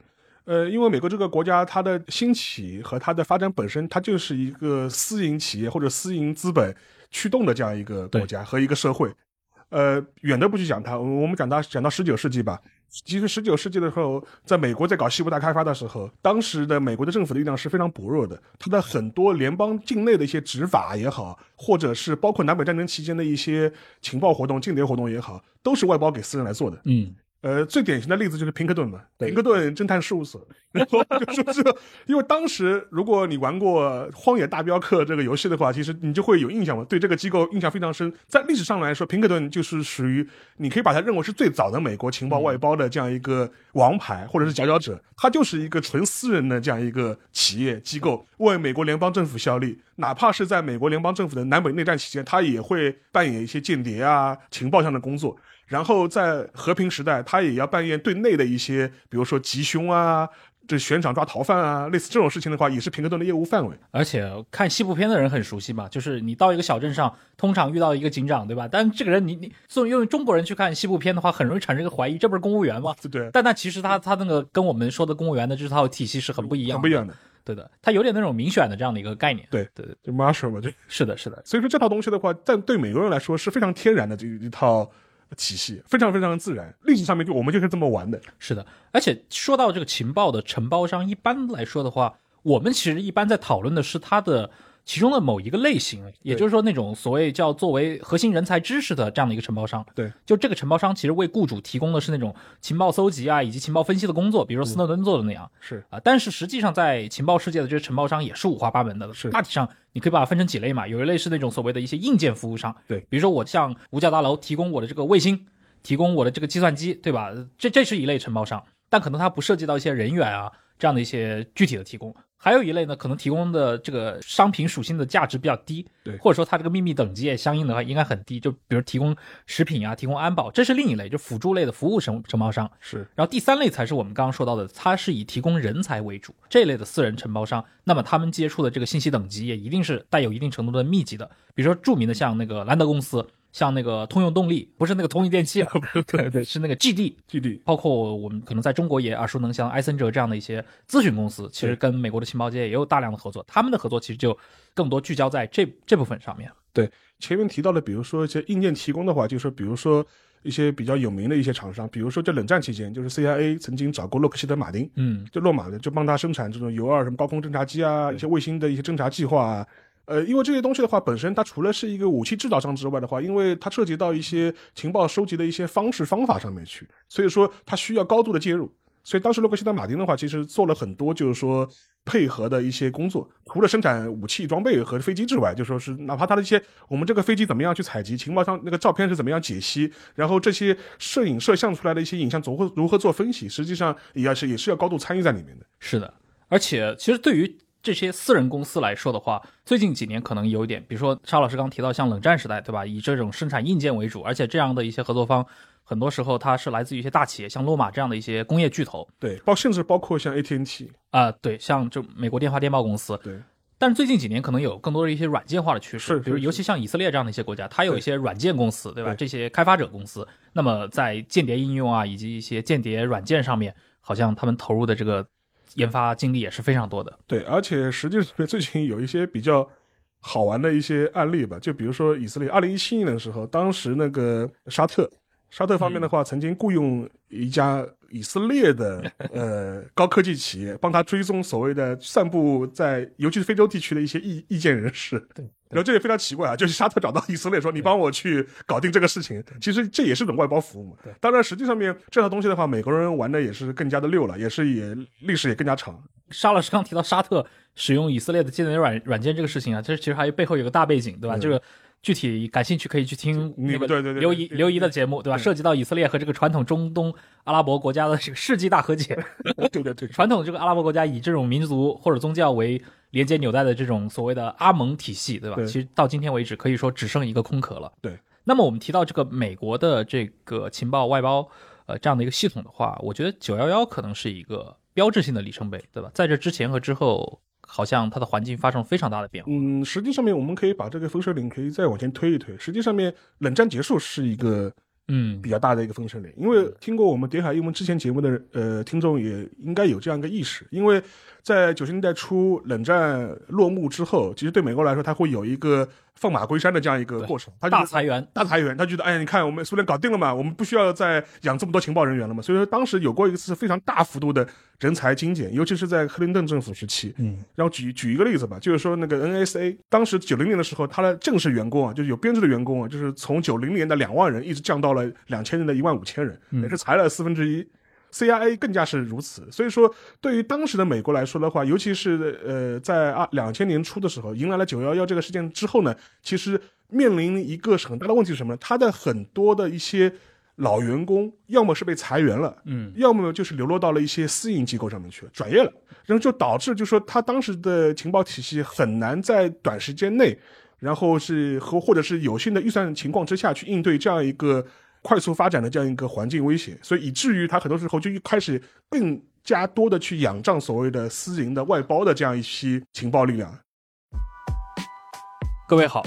呃，因为美国这个国家它的兴起和它的发展本身，它就是一个私营企业或者私营资本驱动的这样一个国家和一个社会。呃，远的不去讲它，我们讲到讲到十九世纪吧。其实十九世纪的时候，在美国在搞西部大开发的时候，当时的美国的政府的力量是非常薄弱的，它的很多联邦境内的一些执法也好，或者是包括南北战争期间的一些情报活动、间谍活动也好，都是外包给私人来做的。嗯，呃，最典型的例子就是平克顿嘛，对平克顿侦探事务所，然后就说是，因为当时如果你玩过《荒野大镖客》这个游戏的话，其实你就会有印象嘛，对这个机构印象非常深。在历史上来说，平克顿就是属于你可以把它认为是最早的美国情报外包的这样一个王牌或者是佼佼者，它就是一个纯私人的这样一个企业机构，为美国联邦政府效力。哪怕是在美国联邦政府的南北内战期间，它也会扮演一些间谍啊、情报上的工作。然后在和平时代，他也要扮演对内的一些，比如说缉凶啊、这悬赏抓逃犯啊，类似这种事情的话，也是平克顿的业务范围。而且看西部片的人很熟悉嘛，就是你到一个小镇上，通常遇到一个警长，对吧？但这个人你你作为用中国人去看西部片的话，很容易产生一个怀疑，这不是公务员吗？对对，但那其实他他那个跟我们说的公务员的这套体系是很不一样的，很不一样的。对的，他有点那种民选的这样的一个概念。对对对，就 Marshall 嘛，对是的，是的。所以说这套东西的话，但对美国人来说是非常天然的这一套体系，非常非常自然。历史上面就我们就是这么玩的。是的，而且说到这个情报的承包商，一般来说的话，我们其实一般在讨论的是他的其中的某一个类型，也就是说那种所谓叫作为核心人才知识的这样的一个承包商。对，就这个承包商其实为雇主提供的是那种情报搜集啊以及情报分析的工作，比如说斯诺登做的那样。是啊，但是实际上在情报世界的这些承包商也是五花八门的。是大体上你可以把它分成几类嘛，有一类是那种所谓的一些硬件服务商。对比如说我向五角大楼提供我的这个卫星，提供我的这个计算机，对吧？这这是一类承包商，但可能它不涉及到一些人员啊这样的一些具体的提供。还有一类呢，可能提供的这个商品属性的价值比较低，对。或者说它这个秘密等级也相应的话应该很低，就比如提供食品啊，提供安保，这是另一类，就辅助类的服务承承包商。是，然后第三类才是我们刚刚说到的，它是以提供人才为主这一类的私人承包商，那么他们接触的这个信息等级也一定是带有一定程度的密集的，比如说著名的像那个兰德公司，像那个通用动力，不是那个通用电气啊，对 对，是那个 GD GD，包括我们可能在中国也耳熟能详，埃森哲这样的一些咨询公司，其实跟美国的情报界也有大量的合作，他们的合作其实就更多聚焦在这这部分上面。对前面提到的，比如说一些硬件提供的话，就是比如说一些比较有名的一些厂商，比如说在冷战期间，就是 CIA 曾经找过洛克希德马丁，嗯，就洛马的，就帮他生产这种 U 二什么高空侦察机啊，一些卫星的一些侦察计划啊。呃，因为这些东西的话，本身它除了是一个武器制造商之外的话，因为它涉及到一些情报收集的一些方式方法上面去，所以说它需要高度的介入。所以当时洛克希德马丁的话，其实做了很多就是说配合的一些工作，除了生产武器装备和飞机之外，就说是哪怕它的一些我们这个飞机怎么样去采集情报上那个照片是怎么样解析，然后这些摄影摄像出来的一些影像如何如何做分析，实际上也要是也是要高度参与在里面的。是的，而且其实对于这些私人公司来说的话，最近几年可能有一点，比如说沙老师刚提到，像冷战时代，对吧？以这种生产硬件为主，而且这样的一些合作方，很多时候它是来自于一些大企业，像洛马这样的一些工业巨头对，包甚至包括像 AT&T，啊、对，像就美国电话电报公司。对但是最近几年可能有更多的一些软件化的趋势，比如尤其像以色列这样的一些国家，它有一些软件公司，对吧？对这些开发者公司，那么在间谍应用啊，以及一些间谍软件上面，好像他们投入的这个研发经历也是非常多的。对，而且实际上最近有一些比较好玩的一些案例吧，就比如说以色列，二零一七年的时候，当时那个沙特，沙特方面的话，曾经雇佣一家以色列的呃高科技企业，帮他追踪所谓的散布在尤其是非洲地区的一些意意见人士。对，然后这也非常奇怪啊，就是沙特找到以色列说你帮我去搞定这个事情，其实这也是种外包服务嘛。对，当然实际上面这套东西的话，美国人玩的也是更加的溜了，也是也历史也更加长。沙老师刚提到沙特使用以色列的间谍软软件这个事情啊，这其实还有背后有个大背景，对吧？嗯这个具体感兴趣可以去听你那个对对对刘怡刘怡的节目，对吧？涉及到以色列和这个传统中东阿拉伯国家的这个世纪大和解。对对对，传统这个阿拉伯国家以这种民族或者宗教为连接纽带的这种所谓的阿盟体系，对吧？其实到今天为止，可以说只剩一个空壳了。对。那么我们提到这个美国的这个情报外包，呃，这样的一个系统的话，我觉得九幺幺可能是一个标志性的里程碑，对吧？在这之前和之后，好像它的环境发生了非常大的变化。嗯，实际上面我们可以把这个分水岭可以再往前推一推。实际上面，冷战结束是一个嗯比较大的一个分水岭。因为听过我们谍海英文之前节目的呃听众也应该有这样一个意识，因为在九十年代初冷战落幕之后，其实对美国来说，它会有一个放马归山的这样一个过程，大裁员，大裁员，他觉得，哎呀，你看我们苏联搞定了嘛，我们不需要再养这么多情报人员了嘛。所以说，当时有过一次非常大幅度的人才精简，尤其是在克林顿政府时期。嗯，然后举举一个例子吧，就是说那个 NSA，当时九零年的时候，它的正式员工啊，就是有编制的员工啊，就是从九零年的两万人一直降到了两千年的一万五千人，也是裁了四分之一。CIA 更加是如此，所以说对于当时的美国来说的话，尤其是呃在二两千年初的时候，迎来了九幺幺这个事件之后呢，其实面临一个很大的问题是什么呢？他的很多的一些老员工，要么是被裁员了，嗯，要么就是流落到了一些私营机构上面去了，转业了，然后就导致就说他当时的情报体系很难在短时间内，然后是和或者是有限的预算情况之下去应对这样一个快速发展的这样一个环境威胁，所以以至于他很多时候就一开始更加多的去仰仗所谓的私营的外包的这样一批情报力量。各位好，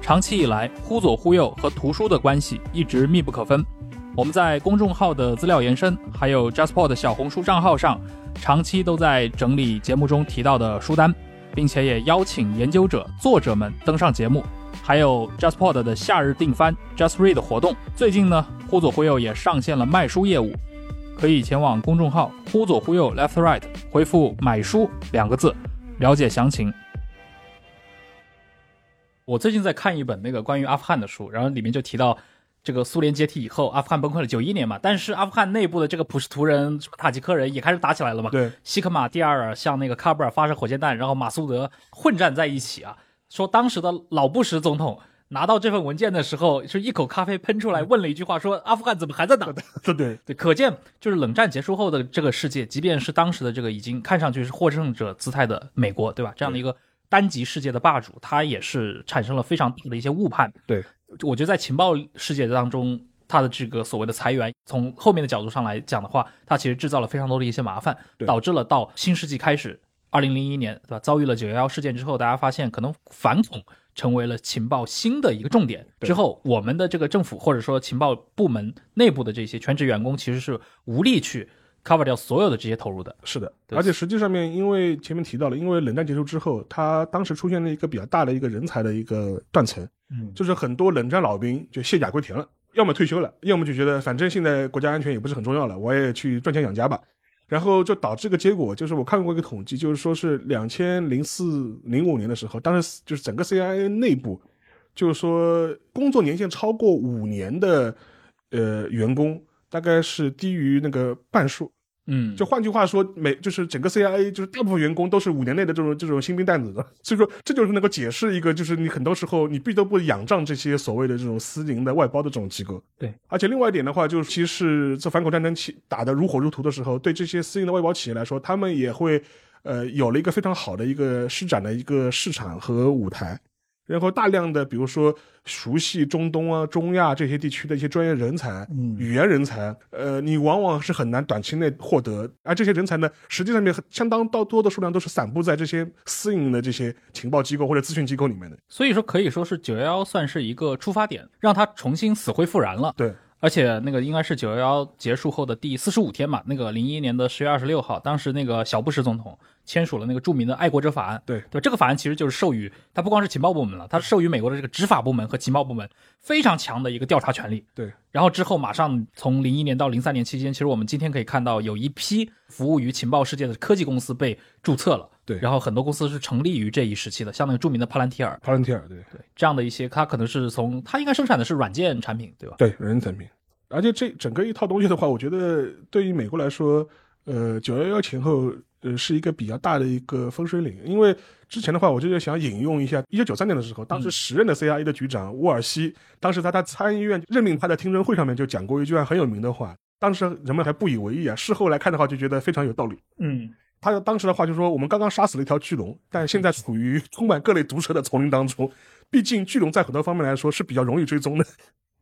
长期以来，忽左忽右和图书的关系一直密不可分。我们在公众号的资料延伸，还有 JustPod 的小红书账号上，长期都在整理节目中提到的书单，并且也邀请研究者、作者们登上节目。还有 JustPod 的夏日订番 Just Read 活动，最近呢，忽左忽右也上线了卖书业务，可以前往公众号忽左忽右 Left Right 回复“买书”两个字，了解详情。我最近在看一本那个关于阿富汗的书，然后里面就提到这个苏联解体以后，阿富汗崩溃了，九一年嘛，但是阿富汗内部的这个普什图人、什么塔吉克人也开始打起来了嘛。对，西克马蒂尔向那个喀布尔发射火箭弹，然后马苏德混战在一起啊。说当时的老布什总统拿到这份文件的时候，是一口咖啡喷出来，问了一句话，说阿富汗怎么还在打？对对对，可见就是冷战结束后的这个世界，即便是当时的这个已经看上去是获胜者姿态的美国，对吧？这样的一个单极世界的霸主，他也是产生了非常大的一些误判。对，我觉得在情报世界当中，它的这个所谓的裁员，从后面的角度上来讲的话，它其实制造了非常多的一些麻烦，导致了到新世纪开始，二零零一年，对吧？遭遇了九幺幺事件之后，大家发现可能反恐成为了情报新的一个重点。之后，我们的这个政府或者说情报部门内部的这些全职员工，其实是无力去 cover 掉所有的这些投入的。是的，而且实际上面，因为前面提到了，因为冷战结束之后，它当时出现了一个比较大的一个人才的一个断层，嗯就是很多冷战老兵就卸甲归田了，要么退休了，要么就觉得反正现在国家安全也不是很重要了，我也去赚钱养家吧。然后就导致个结果，就是我看过一个统计，就是说是两千零四零五年的时候，当时就是整个 CIA 内部，就是说工作年限超过五年的呃员工，大概是低于那个半数。嗯，就换句话说，每就是整个 CIA 就是大部分员工都是五年内的这种这种新兵蛋子的，所以说这就是能够解释一个，就是你很多时候你不得不仰仗这些所谓的这种私营的外包的这种机构。对，而且另外一点的话，就是其实这反恐战争起打得如火如荼的时候，对这些私营的外包企业来说，他们也会呃有了一个非常好的一个施展的一个市场和舞台。然后大量的，比如说熟悉中东啊、中亚这些地区的一些专业人才、嗯语言人才，呃，你往往是很难短期内获得。而这些人才呢，实际上面相当到多的数量都是散布在这些私营的这些情报机构或者咨询机构里面的。所以说可以说是九幺幺算是一个出发点，让它重新死灰复燃了。对，而且那个应该是九幺幺结束后的第四十五天嘛，那个零一年的十月二十六号，当时那个小布什总统签署了那个著名的爱国者法案。对对，这个法案其实就是授予它不光是情报部门了，它授予美国的这个执法部门和情报部门非常强的一个调查权利。对，然后之后马上从零一年到零三年期间，其实我们今天可以看到有一批服务于情报世界的科技公司被注册了。对然后很多公司是成立于这一时期的，像那个著名的帕兰提尔，帕兰提尔，对对这样的一些，它可能是从它应该生产的是软件产品，对吧？对，软件产品。而且这整个一套东西的话，我觉得对于美国来说，呃，九幺幺前后，呃，是一个比较大的一个分水岭。因为之前的话，我就是想引用一下，一九九三年的时候，当时时任的 CIA 的局长沃尔西，当时在他参议院任命他的听证会上面就讲过一句话很有名的话，当时人们还不以为意啊，事后来看的话就觉得非常有道理。嗯，他当时的话就说：“我们刚刚杀死了一条巨龙，但现在处于充满各类毒蛇的丛林当中。毕竟巨龙在很多方面来说是比较容易追踪的。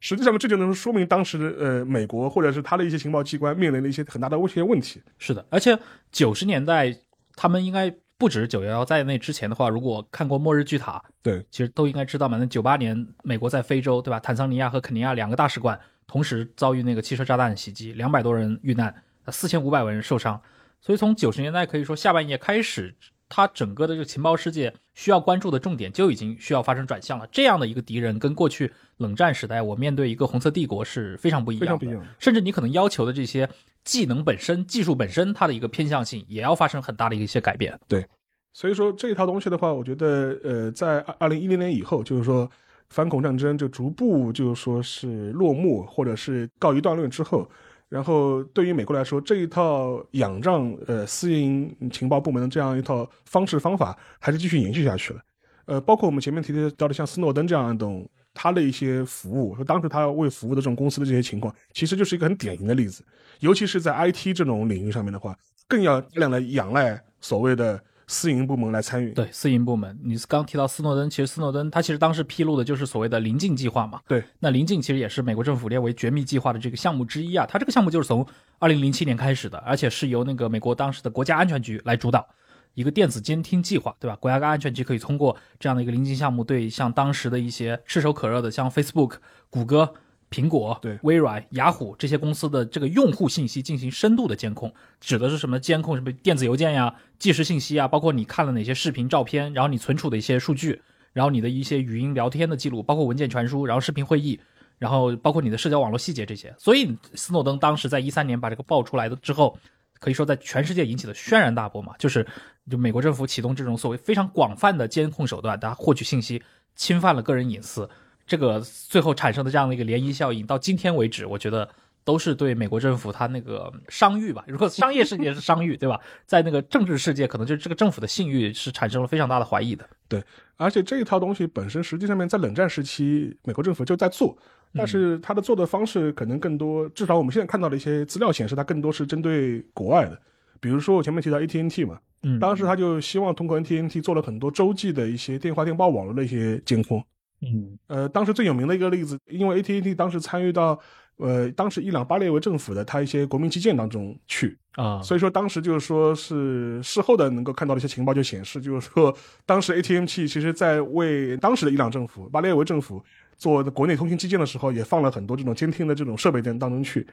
实际上呢，这就能说明当时呃美国或者是他的一些情报机关面临的一些很大的一些问题。是的，而且九十年代他们应该不止九幺幺在那之前的话，如果看过《末日巨塔》，对，其实都应该知道嘛。那九八年美国在非洲，对吧？坦桑尼亚和肯尼亚两个大使馆同时遭遇那个汽车炸弹袭击，两百多人遇难，四千五百万人受伤。所以从九十年代可以说下半叶开始。它整个的这个情报世界需要关注的重点就已经需要发生转向了。这样的一个敌人跟过去冷战时代我面对一个红色帝国是非常不一样的，甚至你可能要求的这些技能本身、技术本身，它的一个偏向性也要发生很大的一些改变。对，所以说这一套东西的话，我觉得呃，在二二零一零年以后，就是说反恐战争就逐步就是说是落幕或者是告一段落之后。然后，对于美国来说，这一套仰仗呃私营情报部门的这样一套方式方法，还是继续延续下去了。呃，包括我们前面提到的像斯诺登这样一种他的一些服务，说当时他为服务的这种公司的这些情况，其实就是一个很典型的例子。尤其是在 IT 这种领域上面的话，更要大量的仰赖所谓的。私营部门来参与，对私营部门，你刚提到斯诺登，其实斯诺登他其实当时披露的就是所谓的临近计划嘛。对，那临近其实也是美国政府列为绝密计划的这个项目之一啊。它这个项目就是从二零零七年开始的，而且是由那个美国当时的国家安全局来主导一个电子监听计划，对吧？国家安全局可以通过这样的一个临近项目，对像当时的一些炙手可热的，像 Facebook、谷歌。苹果、对微软、雅虎这些公司的这个用户信息进行深度的监控，指的是什么？监控什么电子邮件呀、即时信息啊，包括你看了哪些视频、照片，然后你存储的一些数据，然后你的一些语音聊天的记录，包括文件传输，然后视频会议，然后包括你的社交网络细节这些。所以斯诺登当时在一三年把这个爆出来的之后，可以说在全世界引起了轩然大波嘛，就是就美国政府启动这种所谓非常广泛的监控手段，大家获取信息，侵犯了个人隐私。这个最后产生的这样的一个涟漪效应，到今天为止，我觉得都是对美国政府它那个商誉吧。如果商业世界是商誉，对吧？在那个政治世界，可能就是这个政府的信誉是产生了非常大的怀疑的。对，而且这一套东西本身，实际上面在冷战时期，美国政府就在做，但是它的做的方式可能更多，至少我们现在看到的一些资料显示，它更多是针对国外的。比如说我前面提到 AT&T 嘛，嗯，当时他就希望通过 AT&T 做了很多洲际的一些电话电报网络的一些监控。嗯，呃，当时最有名的一个例子，因为 AT&T 当时参与到，呃，当时伊朗巴列维政府的他一些国民基建当中去啊，所以说当时就是说是事后的能够看到的一些情报就显示，就是说当时 AT&T 其实在为当时的伊朗政府巴列维政府做国内通信基建的时候，也放了很多这种监听的这种设备在当中去。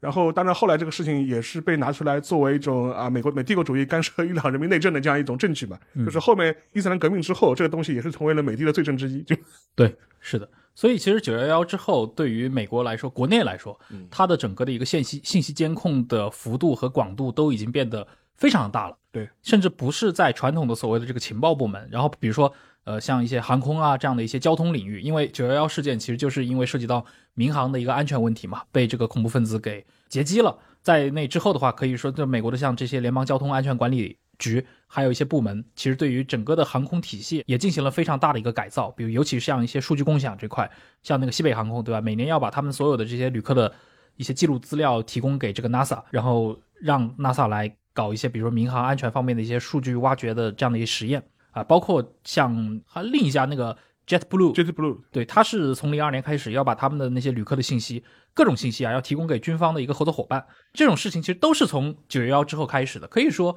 然后，当然，后来这个事情也是被拿出来作为一种啊，美国美帝国主义干涉伊朗人民内政的这样一种证据吧。就是后面伊斯兰革命之后，这个东西也是成为了美帝的罪证之一。就对，是的。所以其实九幺幺之后，对于美国来说，国内来说，它的整个的一个信息信息监控的幅度和广度都已经变得非常大了。对，甚至不是在传统的所谓的这个情报部门，然后比如说。呃，像一些航空啊这样的一些交通领域，因为九幺幺事件其实就是因为涉及到民航的一个安全问题嘛，被这个恐怖分子给劫机了。在那之后的话，可以说，就美国的像这些联邦交通安全管理局，还有一些部门，其实对于整个的航空体系也进行了非常大的一个改造。比如，尤其像一些数据共享这块，像那个西北航空，对吧？每年要把他们所有的这些旅客的一些记录资料提供给这个 NASA，然后让 NASA 来搞一些，比如说民航安全方面的一些数据挖掘的这样的一些实验。啊，包括像还另一家那个 JetBlue，JetBlue，对，他是从零二年开始要把他们的那些旅客的信息，各种信息啊，要提供给军方的一个合作伙伴。这种事情其实都是从九幺幺之后开始的。可以说，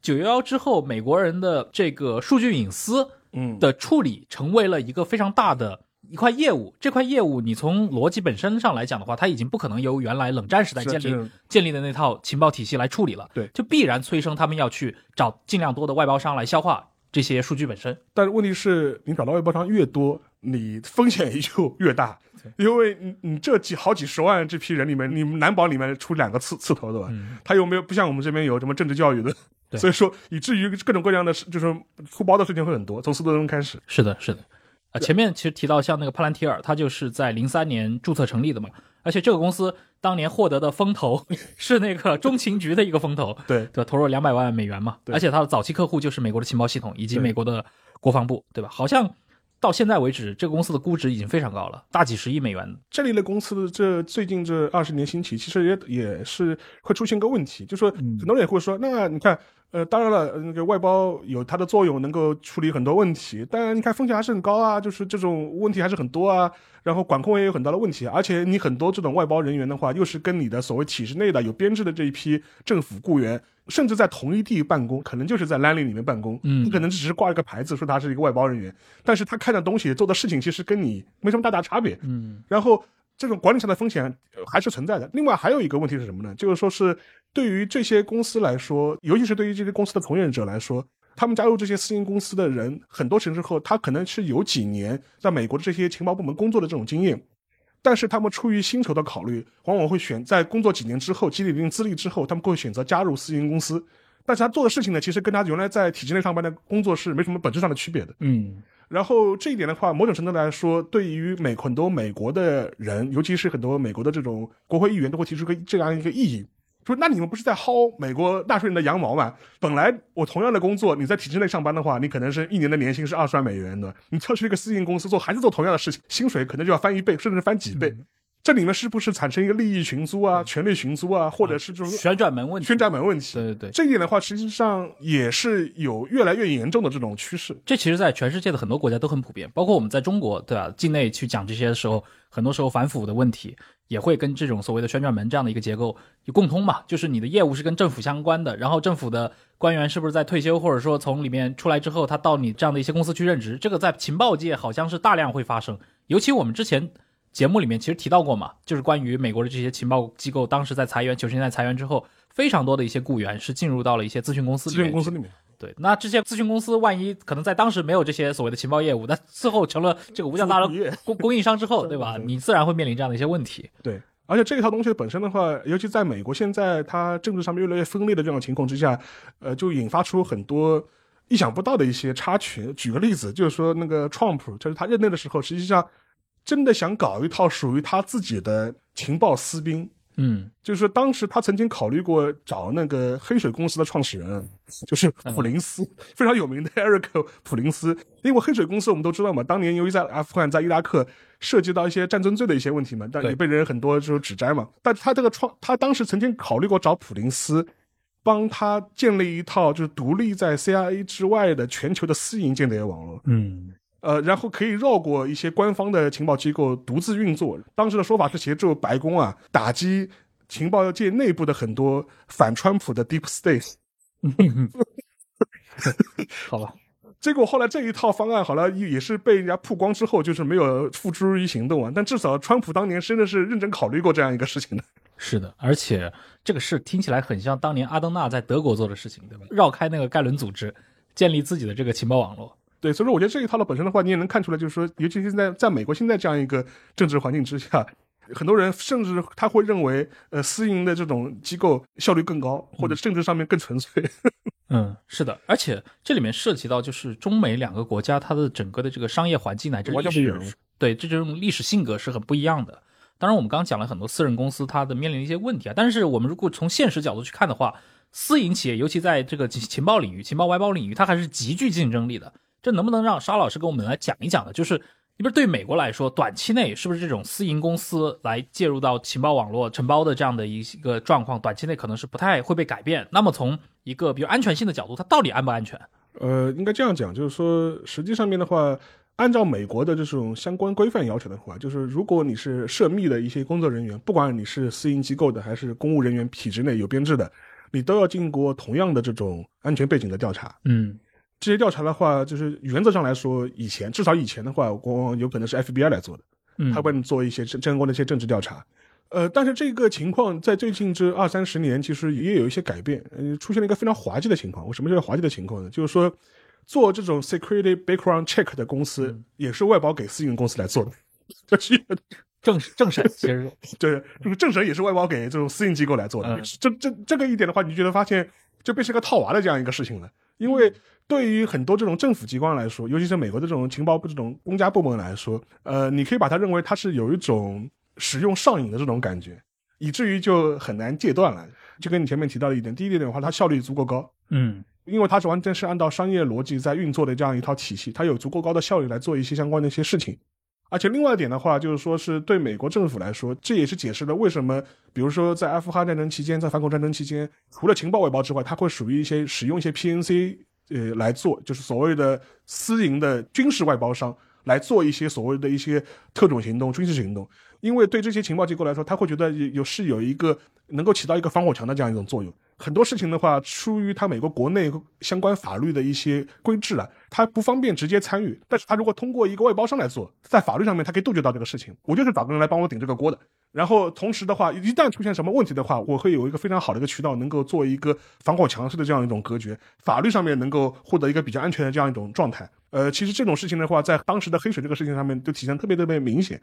九幺幺之后，美国人的这个数据隐私，嗯，的处理成为了一个非常大的。一块业务，这块业务你从逻辑本身上来讲的话，它已经不可能由原来冷战时代建立建立的那套情报体系来处理了。对，就必然催生他们要去找尽量多的外包商来消化这些数据本身。但是问题是，你找到外包商越多，你风险也就越大，因为你你这几好几十万这批人里面，你难保里面出两个刺刺头的吧？他有没有不像我们这边有什么政治教育的？所以说，以至于各种各样的就是出包的事情会很多，从斯诺登开始。是的，是的。啊，前面其实提到像那个帕兰提尔，他就是在零三年注册成立的嘛，而且这个公司当年获得的风投 是那个中情局的一个风投，对。对，投入两百万美元嘛，而且它的早期客户就是美国的情报系统以及美国的国防部，对吧？好像到现在为止，这个公司的估值已经非常高了，大几十亿美元。这类的公司，这最近这二十年兴起，其实也也是会出现个问题，就说很多人也会说，那你看。呃，当然了，那个外包有它的作用，能够处理很多问题。当然，你看风险还是很高啊，就是这种问题还是很多啊。然后管控也有很大的问题，而且你很多这种外包人员的话，又是跟你的所谓体制内的有编制的这一批政府雇员，甚至在同一地办公，可能就是在 l a n l i 里面办公，嗯你可能只是挂一个牌子说他是一个外包人员，但是他看的东西、做的事情其实跟你没什么大大差别。嗯然后这种管理上的风险还是存在的。另外还有一个问题是什么呢？就是说是对于这些公司来说，尤其是对于这些公司的从业者来说，他们加入这些私营公司的人，很多时候他可能是有几年在美国的这些情报部门工作的这种经验。但是他们出于薪酬的考虑，往往会选在工作几年之后积累一定资历之后，他们会选择加入私营公司。但是他做的事情呢，其实跟他原来在体制内上班的工作是没什么本质上的区别的。嗯然后这一点的话，某种程度来说，对于美很多美国的人，尤其是很多美国的这种国会议员，都会提出个这样一个异议，说那你们不是在薅美国纳税人的羊毛吗？本来我同样的工作，你在体制内上班的话，你可能是一年的年薪是二十万美元的，你跳去一个私营公司做，还是做同样的事情，薪水可能就要翻一倍，甚至翻几倍。这里面是不是产生一个利益寻租啊、权力寻租啊，或者是这种旋转门问题，旋转门问题？对对对，这一点的话，实际上也是有越来越严重的这种趋势。这其实，在全世界的很多国家都很普遍，包括我们在中国，对吧？境内去讲这些的时候，很多时候反腐的问题也会跟这种所谓的旋转门这样的一个结构有共通嘛，就是你的业务是跟政府相关的，然后政府的官员是不是在退休或者说从里面出来之后，他到你这样的一些公司去任职，这个在情报界好像是大量会发生，尤其我们之前。节目里面其实提到过嘛，就是关于美国的这些情报机构当时在裁员，九十年代裁员之后，非常多的一些雇员是进入到了一些咨询公司里咨面咨。询公司里面，对，那这些咨询公司万一可能在当时没有这些所谓的情报业务，那最后成了这个无价大服务业 供供应商之后，对吧？你自然会面临这样的一些问题。对，而且这一套东西本身的话，尤其在美国现在它政治上面越来越分裂的这种情况之下，呃，就引发出很多意想不到的一些插曲。举个例子，就是说那个 Trump，就是他任内的时候，实际上真的想搞一套属于他自己的情报私兵。嗯就是说，当时他曾经考虑过找那个黑水公司的创始人，就是普林斯，非常有名的 Eric 普林斯。因为黑水公司我们都知道嘛，当年由于在阿富汗、在伊拉克涉及到一些战争罪的一些问题嘛，但也被人很多就是指摘嘛。但他这个创，他当时曾经考虑过找普林斯。帮他建立一套就是独立在 CIA 之外的全球的私营间谍网络，嗯呃，然后可以绕过一些官方的情报机构独自运作。当时的说法是协助白宫啊打击情报界内部的很多反川普的 Deep State。好吧，结果后来这一套方案好了，也是被人家曝光之后，就是没有付诸于行动啊。但至少川普当年真的是认真考虑过这样一个事情的。是的，而且这个事听起来很像当年阿登纳在德国做的事情，对吧？绕开那个盖伦组织，建立自己的这个情报网络。对，所以说我觉得这一套的本身的话，你也能看出来，就是说，尤其是在在美国现在这样一个政治环境之下，很多人甚至他会认为，呃，私营的这种机构效率更高，或者政治上面更纯粹。嗯，是的，而且这里面涉及到就是中美两个国家它的整个的这个商业环境乃至历完全不一样史，对这种历史性格是很不一样的。当然，我们刚刚讲了很多私人公司它的面临的一些问题啊，但是我们如果从现实角度去看的话，私营企业尤其在这个情情报领域、情报外包领域，它还是极具竞争力的。这能不能让沙老师跟我们来讲一讲呢？就是，你比如对美国来说，短期内是不是这种私营公司来介入到情报网络承包的这样的一个状况，短期内可能是不太会被改变？那么从一个比如安全性的角度，它到底安不安全？呃，应该这样讲，就是说，实际上面的话，按照美国的这种相关规范要求的话，就是如果你是涉密的一些工作人员，不管你是私营机构的还是公务人员体制内有编制的，你都要经过同样的这种安全背景的调查。嗯这些调查的话，就是原则上来说，以前至少以前的话，往有可能是 FBI 来做的，嗯，他帮你做一些相关的一些政治调查。呃，但是这个情况在最近这二三十年，其实也有一些改变，呃，出现了一个非常滑稽的情况。为什么叫滑稽的情况呢？就是说，做这种 security background check 的公司，也是外包给私营公司来做的。这是政政审其实 对，就是政审也是外包给这种私营机构来做的。嗯这这这个一点的话，你就觉得发现就变成个套娃的这样一个事情了。因为对于很多这种政府机关来说，尤其是美国的这种情报部这种公家部门来说，呃，你可以把它认为它是有一种使用上瘾的这种感觉，以至于就很难戒断了。就跟你前面提到的一点，第一点的话，它效率足够高，嗯因为它是完全是按照商业逻辑在运作的这样一套体系，它有足够高的效率来做一些相关的一些事情。而且另外一点的话，就是说是对美国政府来说，这也是解释了为什么，比如说在阿富汗战争期间，在反恐战争期间，除了情报外包之外，它会属于一些使用一些 PNC 呃来做，就是所谓的私营的军事外包商来做一些所谓的一些特种行动、军事行动。因为对这些情报机构来说，他会觉得有是有一个能够起到一个防火墙的这样一种作用。很多事情的话，出于他美国国内相关法律的一些规制了，他不方便直接参与。但是他如果通过一个外包商来做，在法律上面他可以杜绝到这个事情。我就是找个人来帮我顶这个锅的。然后同时的话，一旦出现什么问题的话，我会有一个非常好的一个渠道，能够做一个防火墙式的这样一种隔绝，法律上面能够获得一个比较安全的这样一种状态。呃，其实这种事情的话，在当时的黑水这个事情上面就体现特别特别明显。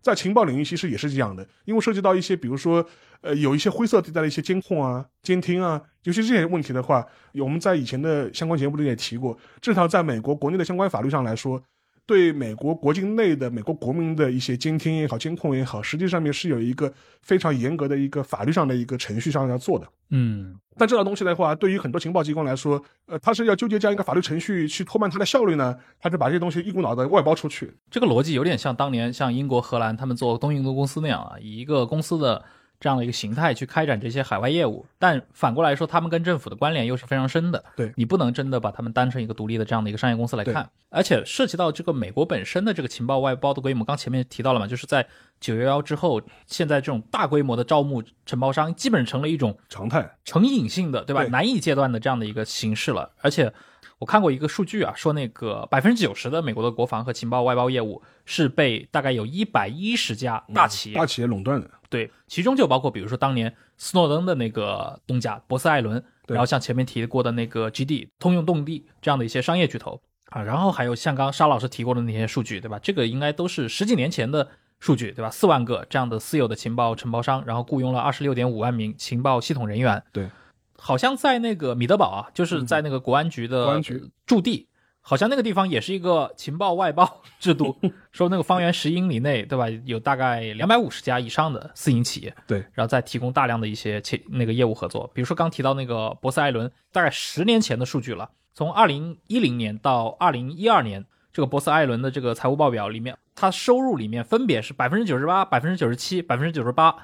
在情报领域，其实也是这样的，因为涉及到一些，比如说，呃，有一些灰色地带的一些监控啊、监听啊，尤其这些问题的话，我们在以前的相关节目里也提过，至少在美国国内的相关法律上来说。对美国国境内的美国国民的一些监听也好、监控也好，实际上面是有一个非常严格的一个法律上的一个程序上要做的。嗯，但这套东西的话，对于很多情报机关来说，呃，他是要纠结这样一个法律程序去拖慢它的效率呢，还是把这些东西一股脑的外包出去？这个逻辑有点像当年像英国、荷兰他们做东印度公司那样啊，以一个公司的。这样的一个形态去开展这些海外业务，但反过来说，他们跟政府的关联又是非常深的。对你不能真的把他们当成一个独立的这样的一个商业公司来看。而且涉及到这个美国本身的这个情报外包的规模，刚前面提到了嘛，就是在九幺幺之后，现在这种大规模的招募承包商，基本成了一种常态、成瘾性的，对吧？对难以戒断的这样的一个形式了。而且我看过一个数据啊，说那个百分之九十的美国的国防和情报外包业务是被大概有一百一十家大企业、大企业垄断的。对，其中就包括比如说当年斯诺登的那个东家博斯艾伦，然后像前面提过的那个 GD 通用动力这样的一些商业巨头啊，然后还有像刚沙老师提过的那些数据，对吧？这个应该都是十几年前的数据，对吧？四万个这样的私有的情报承包商，然后雇佣了二十六点五万名情报系统人员。对，好像在那个米德堡啊，就是在那个国安局的驻地。好像那个地方也是一个情报外包制度，说那个方圆十英里内，对吧？有大概两百五十家以上的私营企业，对，然后再提供大量的一些企那个业务合作。比如说刚提到那个博斯艾伦，大概十年前的数据了，从二零一零年到二零一二年，这个博斯艾伦的这个财务报表里面，它收入里面分别是百分之九十八、百分之九十七、百分之九十八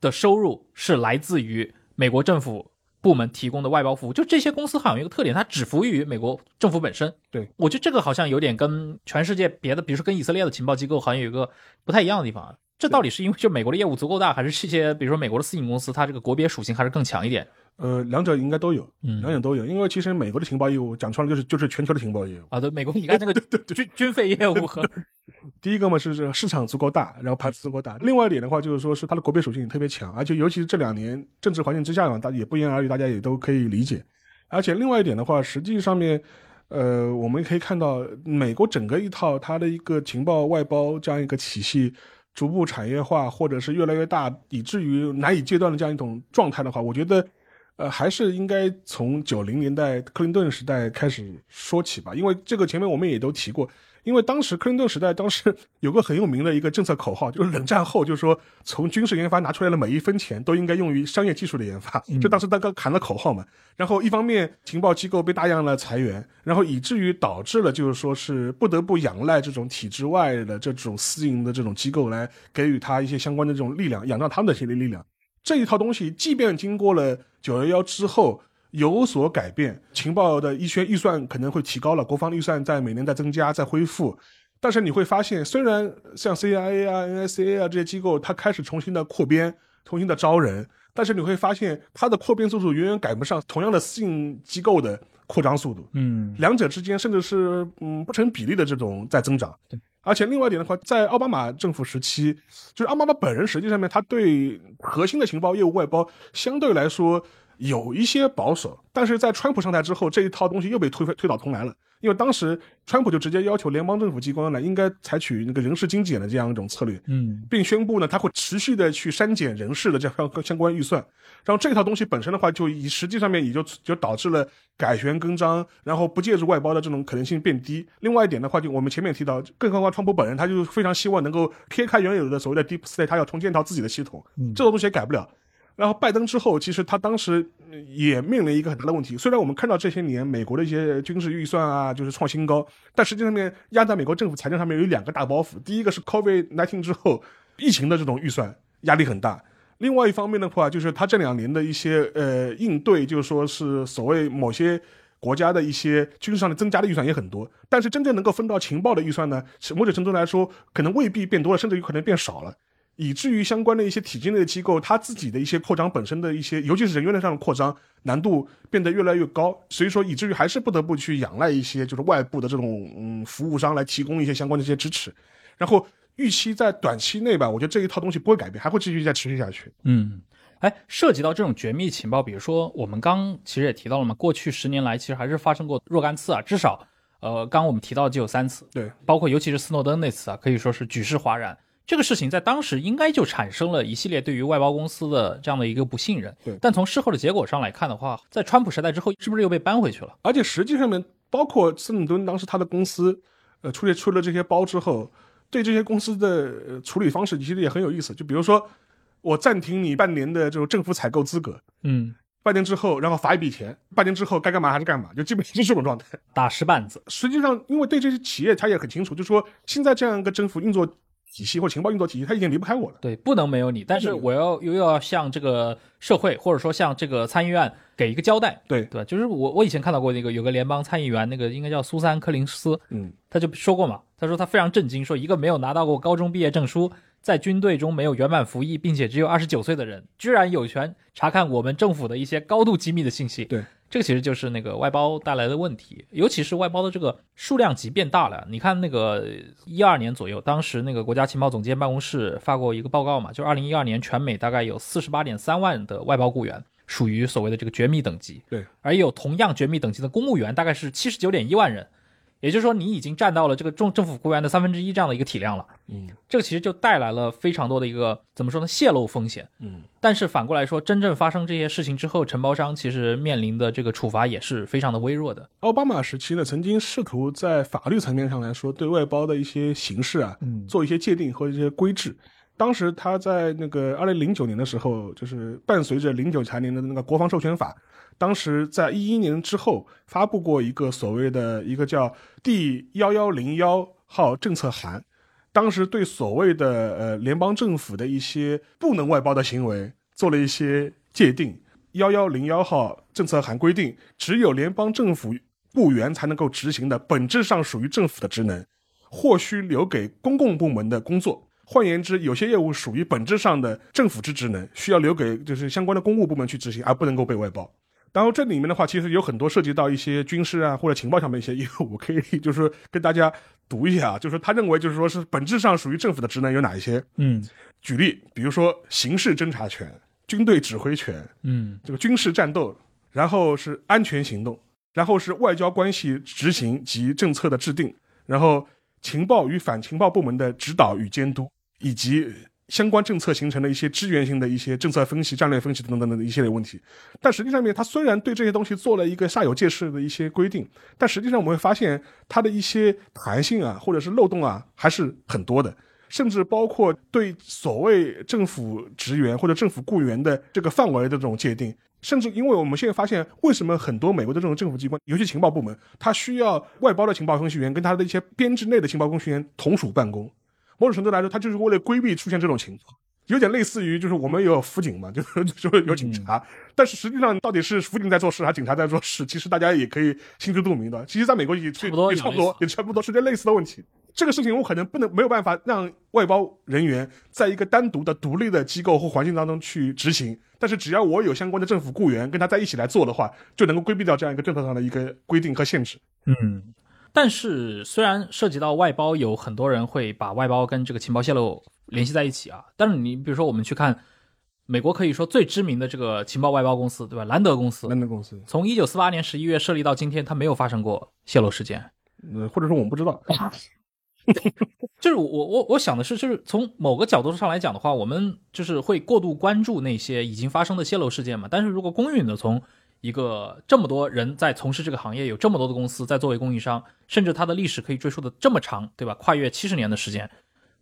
的收入是来自于美国政府。部门提供的外包服务，就这些公司好像有一个特点，它只服务于美国政府本身。对我觉得这个好像有点跟全世界别的，比如说跟以色列的情报机构好像有一个不太一样的地方啊。这到底是因为就美国的业务足够大，还是这些比如说美国的私营公司它这个国别属性还是更强一点呃，两者应该都有，嗯两者都有。因为其实美国的情报业务讲穿了就是就是全球的情报业务。啊？对，美国你看那个 军军费业务和 第一个嘛是这个市场足够大，然后盘子足够大。另外一点的话就是说是它的国别属性也特别强，而且尤其是这两年政治环境之下嘛，大家也不言而喻，大家也都可以理解。而且另外一点的话，实际上面，呃，我们可以看到美国整个一套它的一个情报外包这样一个体系。逐步产业化，或者是越来越大，以至于难以戒断的这样一种状态的话，我觉得，呃，还是应该从九零年代克林顿时代开始说起吧。因为这个前面我们也都提过，因为当时克林顿时代当时 有个很有名的一个政策口号，就是冷战后就是说从军事研发拿出来的每一分钱都应该用于商业技术的研发，就当时大哥喊了口号嘛。然后一方面情报机构被大量的裁员，然后以至于导致了就是说是不得不仰赖这种体制外的这种私营的这种机构来给予他一些相关的这种力量，仰仗他们的这些力量。这一套东西，即便经过了九幺幺之后有所改变，情报的一些预算可能会提高了，国防预算在每年在增加、在恢复，但是你会发现，虽然像 CIA 啊、NSA 啊这些机构，它开始重新的扩编、重新的招人，但是你会发现它的扩编速度远远赶不上同样的私营机构的扩张速度。嗯两者之间甚至是嗯不成比例的这种在增长。对，而且另外一点的话，在奥巴马政府时期，就是奥巴马本人实际上面他对核心的情报业务外包相对来说有一些保守，但是在川普上台之后，这一套东西又被推推倒重来了。因为当时川普就直接要求联邦政府机关呢，应该采取那个人事精简的这样一种策略，嗯并宣布呢，他会持续的去删减人事的这样相关预算。然后这套东西本身的话，就以实际上面也就就导致了改弦更张，然后不借助外包的这种可能性变低。另外一点的话，就我们前面提到，更何况川普本人他就非常希望能够撇开原有的所谓的 deep state，他要重建一套自己的系统，这种东西也改不了。然后拜登之后，其实他当时也面临一个很大的问题。虽然我们看到这些年美国的一些军事预算啊，就是创新高，但实际上面压在美国政府财政上面有两个大包袱。第一个是 COVID-19 之后疫情的这种预算压力很大，另外一方面的话，就是他这两年的一些呃应对，就是说是所谓某些国家的一些军事上的增加的预算也很多，但是真正能够分到情报的预算呢，某种程度来说可能未必变多了，甚至有可能变少了。以至于相关的一些体制内的机构，它自己的一些扩张本身的一些，尤其是人员上的扩张难度变得越来越高，所以说以至于还是不得不去仰赖一些就是外部的这种嗯服务商来提供一些相关的一些支持。然后预期在短期内吧，我觉得这一套东西不会改变，还会继续再持续下去。嗯，哎，涉及到这种绝密情报，比如说我们刚其实也提到了嘛，过去十年来其实还是发生过若干次啊，至少呃，刚我们提到就有三次，对，包括尤其是斯诺登那次啊，可以说是举世哗然。这个事情在当时应该就产生了一系列对于外包公司的这样的一个不信任。对，但从事后的结果上来看的话，在川普时代之后，是不是又被搬回去了？而且实际上面，包括斯诺登当时他的公司，呃，出去出了这些包之后，对这些公司的处理方式其实也很有意思。就比如说，我暂停你半年的这种政府采购资格，嗯，半年之后，然后罚一笔钱，半年之后该干嘛还是干嘛，就基本 是这种状态，打石板子。实际上，因为对这些企业他也很清楚，就说现在这样一个政府运作。体系或情报运作体系，他已经离不开我了。对，不能没有你。但是我要又要向这个社会，或者说向这个参议院给一个交代。对对吧？就是我我以前看到过那个有个联邦参议员，那个应该叫苏珊·柯林斯，嗯，他就说过嘛，他说他非常震惊，说一个没有拿到过高中毕业证书，在军队中没有圆满服役，并且只有二十九岁的人，居然有权查看我们政府的一些高度机密的信息。对。这个其实就是那个外包带来的问题，尤其是外包的这个数量级变大了。你看那个一二年左右，当时那个国家情报总监办公室发过一个报告嘛，就二零一二年全美大概有四十八点三万的外包雇员属于所谓的这个绝密等级，对，而有同样绝密等级的公务员大概是七十九点一万人。也就是说，你已经占到了这个政政府雇员的三分之一这样的一个体量了。嗯，这个其实就带来了非常多的一个怎么说呢？泄露风险。嗯，但是反过来说，真正发生这些事情之后，承包商其实面临的这个处罚也是非常的微弱的。奥巴马时期呢，曾经试图在法律层面上来说，对外包的一些形式啊，嗯，做一些界定和一些规制。当时他在那个二零零九年的时候，就是伴随着零九财年的那个国防授权法。当时在一一年之后发布过一个所谓的一个叫第幺幺零幺号政策函，当时对所谓的呃联邦政府的一些不能外包的行为做了一些界定。幺幺零幺号政策函规定，只有联邦政府雇员才能够执行的本质上属于政府的职能，或需留给公共部门的工作。换言之，有些业务属于本质上的政府之职能，需要留给就是相关的公务部门去执行，而不能够被外包。然后这里面的话，其实有很多涉及到一些军事啊或者情报上面一些业务，可以就是跟大家读一下啊，就是他认为就是说是本质上属于政府的职能有哪一些？嗯，举例，比如说刑事侦查权、军队指挥权，嗯，这个军事战斗，然后是安全行动，然后是外交关系执行及政策的制定，然后情报与反情报部门的指导与监督，以及。相关政策形成的一些支援性的一些政策分析、战略分析等等等等一系列问题，但实际上面，它虽然对这些东西做了一个煞有介事的一些规定，但实际上我们会发现它的一些弹性啊，或者是漏洞啊，还是很多的，甚至包括对所谓政府职员或者政府雇员的这个范围的这种界定，甚至因为我们现在发现，为什么很多美国的这种政府机关，尤其情报部门，它需要外包的情报分析员跟他的一些编制内的情报分析员同属办公。某种程度来说，他就是为了规避出现这种情况，有点类似于就是我们有辅警嘛，就是就是有警察，但是实际上到底是辅警在做事还是警察在做事，其实大家也可以心知肚明的。其实，在美国也差不多，也差不多，也差不多是这类似的问题。这个事情我可能不能没有办法让外包人员在一个单独的独立的机构或环境当中去执行，但是只要我有相关的政府雇员跟他在一起来做的话，就能够规避掉这样一个政策上的一个规定和限制。嗯。但是，虽然涉及到外包，有很多人会把外包跟这个情报泄露联系在一起啊。但是，你比如说，我们去看美国可以说最知名的这个情报外包公司，对吧？兰德公司。兰德公司从一九四八年十一月设立到今天，它没有发生过泄露事件。呃，或者说我们不知道。就是我我我想的是，就是从某个角度上来讲的话，我们就是会过度关注那些已经发生的泄露事件嘛。但是如果公允的从一个这么多人在从事这个行业，有这么多的公司在作为供应商，甚至它的历史可以追溯的这么长，对吧？跨越七十年的时间，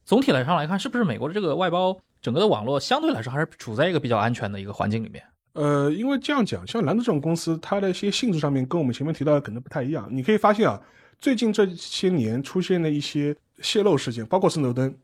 总体来上来看，是不是美国的这个外包整个的网络相对来说还是处在一个比较安全的一个环境里面？呃，因为这样讲，像兰德这种公司，它的一些性质上面跟我们前面提到的可能不太一样。你可以发现啊，最近这些年出现的一些泄露事件，包括斯诺登，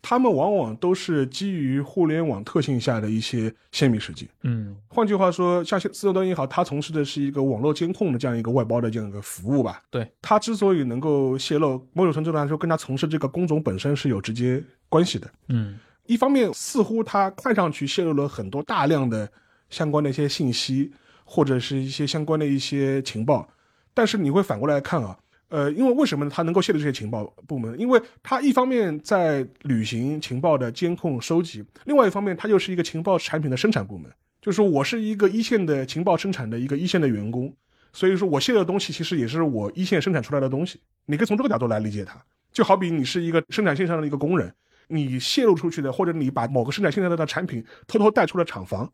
他们往往都是基于互联网特性下的一些泄密事件。嗯换句话说，像斯诺登也好，它从事的是一个网络监控的这样一个外包的这样一个服务吧。对，它之所以能够泄露，某种程度上来说，跟他从事这个工种本身是有直接关系的。嗯一方面，似乎他看上去泄露了很多大量的相关的一些信息，或者是一些相关的一些情报，但是你会反过来看啊，呃，因为为什么呢他能够泄露这些情报部门？因为他一方面在履行情报的监控收集，另外一方面他又是一个情报产品的生产部门，就是说我是一个一线的情报生产的一个一线的员工，所以说我泄露的东西其实也是我一线生产出来的东西，你可以从这个角度来理解它，就好比你是一个生产线上的一个工人。你泄露出去的，或者你把某个生产线上的产品偷偷带出了厂房，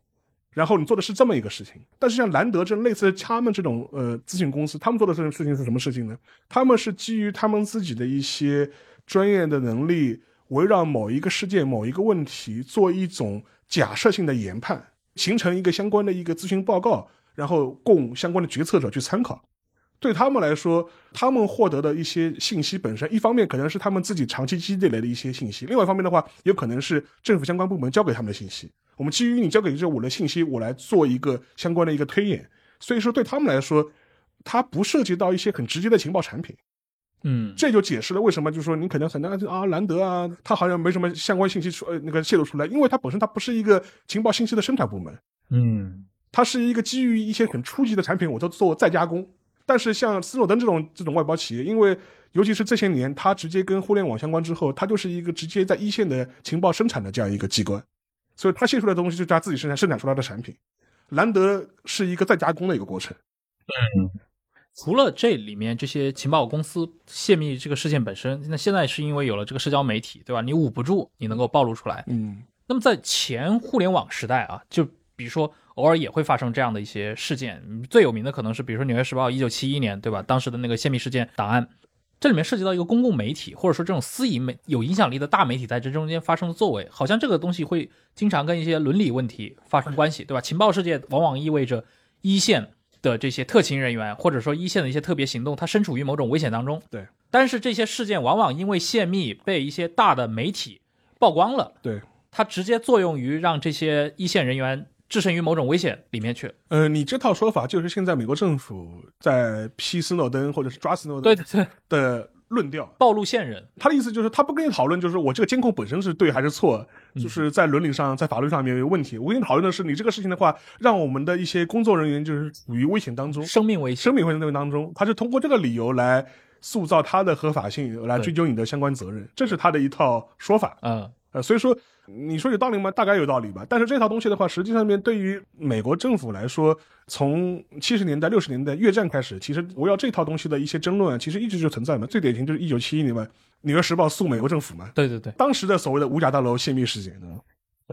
然后你做的是这么一个事情。但是像兰德这类似他们这种呃咨询公司，他们做的这种事情是什么事情呢？他们是基于他们自己的一些专业的能力，围绕某一个事件、某一个问题做一种假设性的研判，形成一个相关的一个咨询报告，然后供相关的决策者去参考。对他们来说，他们获得的一些信息本身，一方面可能是他们自己长期积累来的一些信息，另外一方面的话，有可能是政府相关部门交给他们的信息。我们基于你交给这我的信息，我来做一个相关的一个推演。所以说，对他们来说，它不涉及到一些很直接的情报产品。嗯，这就解释了为什么，就是说你可能很难啊，兰德啊，他好像没什么相关信息出呃那个泄露出来，因为它本身它不是一个情报信息的生产部门，嗯它是一个基于一些很初级的产品，我都做再加工。但是像斯诺登这种这种外包企业，因为尤其是这些年，它直接跟互联网相关之后，它就是一个直接在一线的情报生产的这样一个机关，所以它泄出来的东西就是它自己生产生产出来的产品。兰德是一个再加工的一个过程。嗯除了这里面这些情报公司泄密这个事件本身，那现在是因为有了这个社交媒体，对吧？你捂不住，你能够暴露出来。嗯那么在前互联网时代啊，就比如说偶尔也会发生这样的一些事件，最有名的可能是比如说《纽约时报》一九七一年，对吧？当时的那个泄密事件档案，这里面涉及到一个公共媒体或者说这种私营媒有影响力的大媒体在这中间发生的作为，好像这个东西会经常跟一些伦理问题发生关系，对吧？情报世界往往意味着一线的这些特勤人员或者说一线的一些特别行动，它身处于某种危险当中。对，但是这些事件往往因为泄密被一些大的媒体曝光了。对，它直接作用于让这些一线人员置身于某种危险里面去。呃，你这套说法就是现在美国政府在批斯诺登或者是抓斯诺登对对对，的论调。暴露线人。他的意思就是，他不跟你讨论，就是我这个监控本身是对还是错，就是在伦理上、在法律上面有问题。我跟你讨论的是，你这个事情的话，让我们的一些工作人员就是处于危险当中，生命危险。生命危险当中，他是通过这个理由来塑造他的合法性，来追究你的相关责任，这是他的一套说法。嗯，呃，所以说你说有道理吗？大概有道理吧。但是这套东西的话，实际上面对于美国政府来说，从七十年代、六十年代越战开始，其实围绕这套东西的一些争论啊，其实一直就存在嘛。最典型就是一九七一年嘛，《纽约时报》诉美国政府嘛，对对对，当时的所谓的五角大楼泄密事件。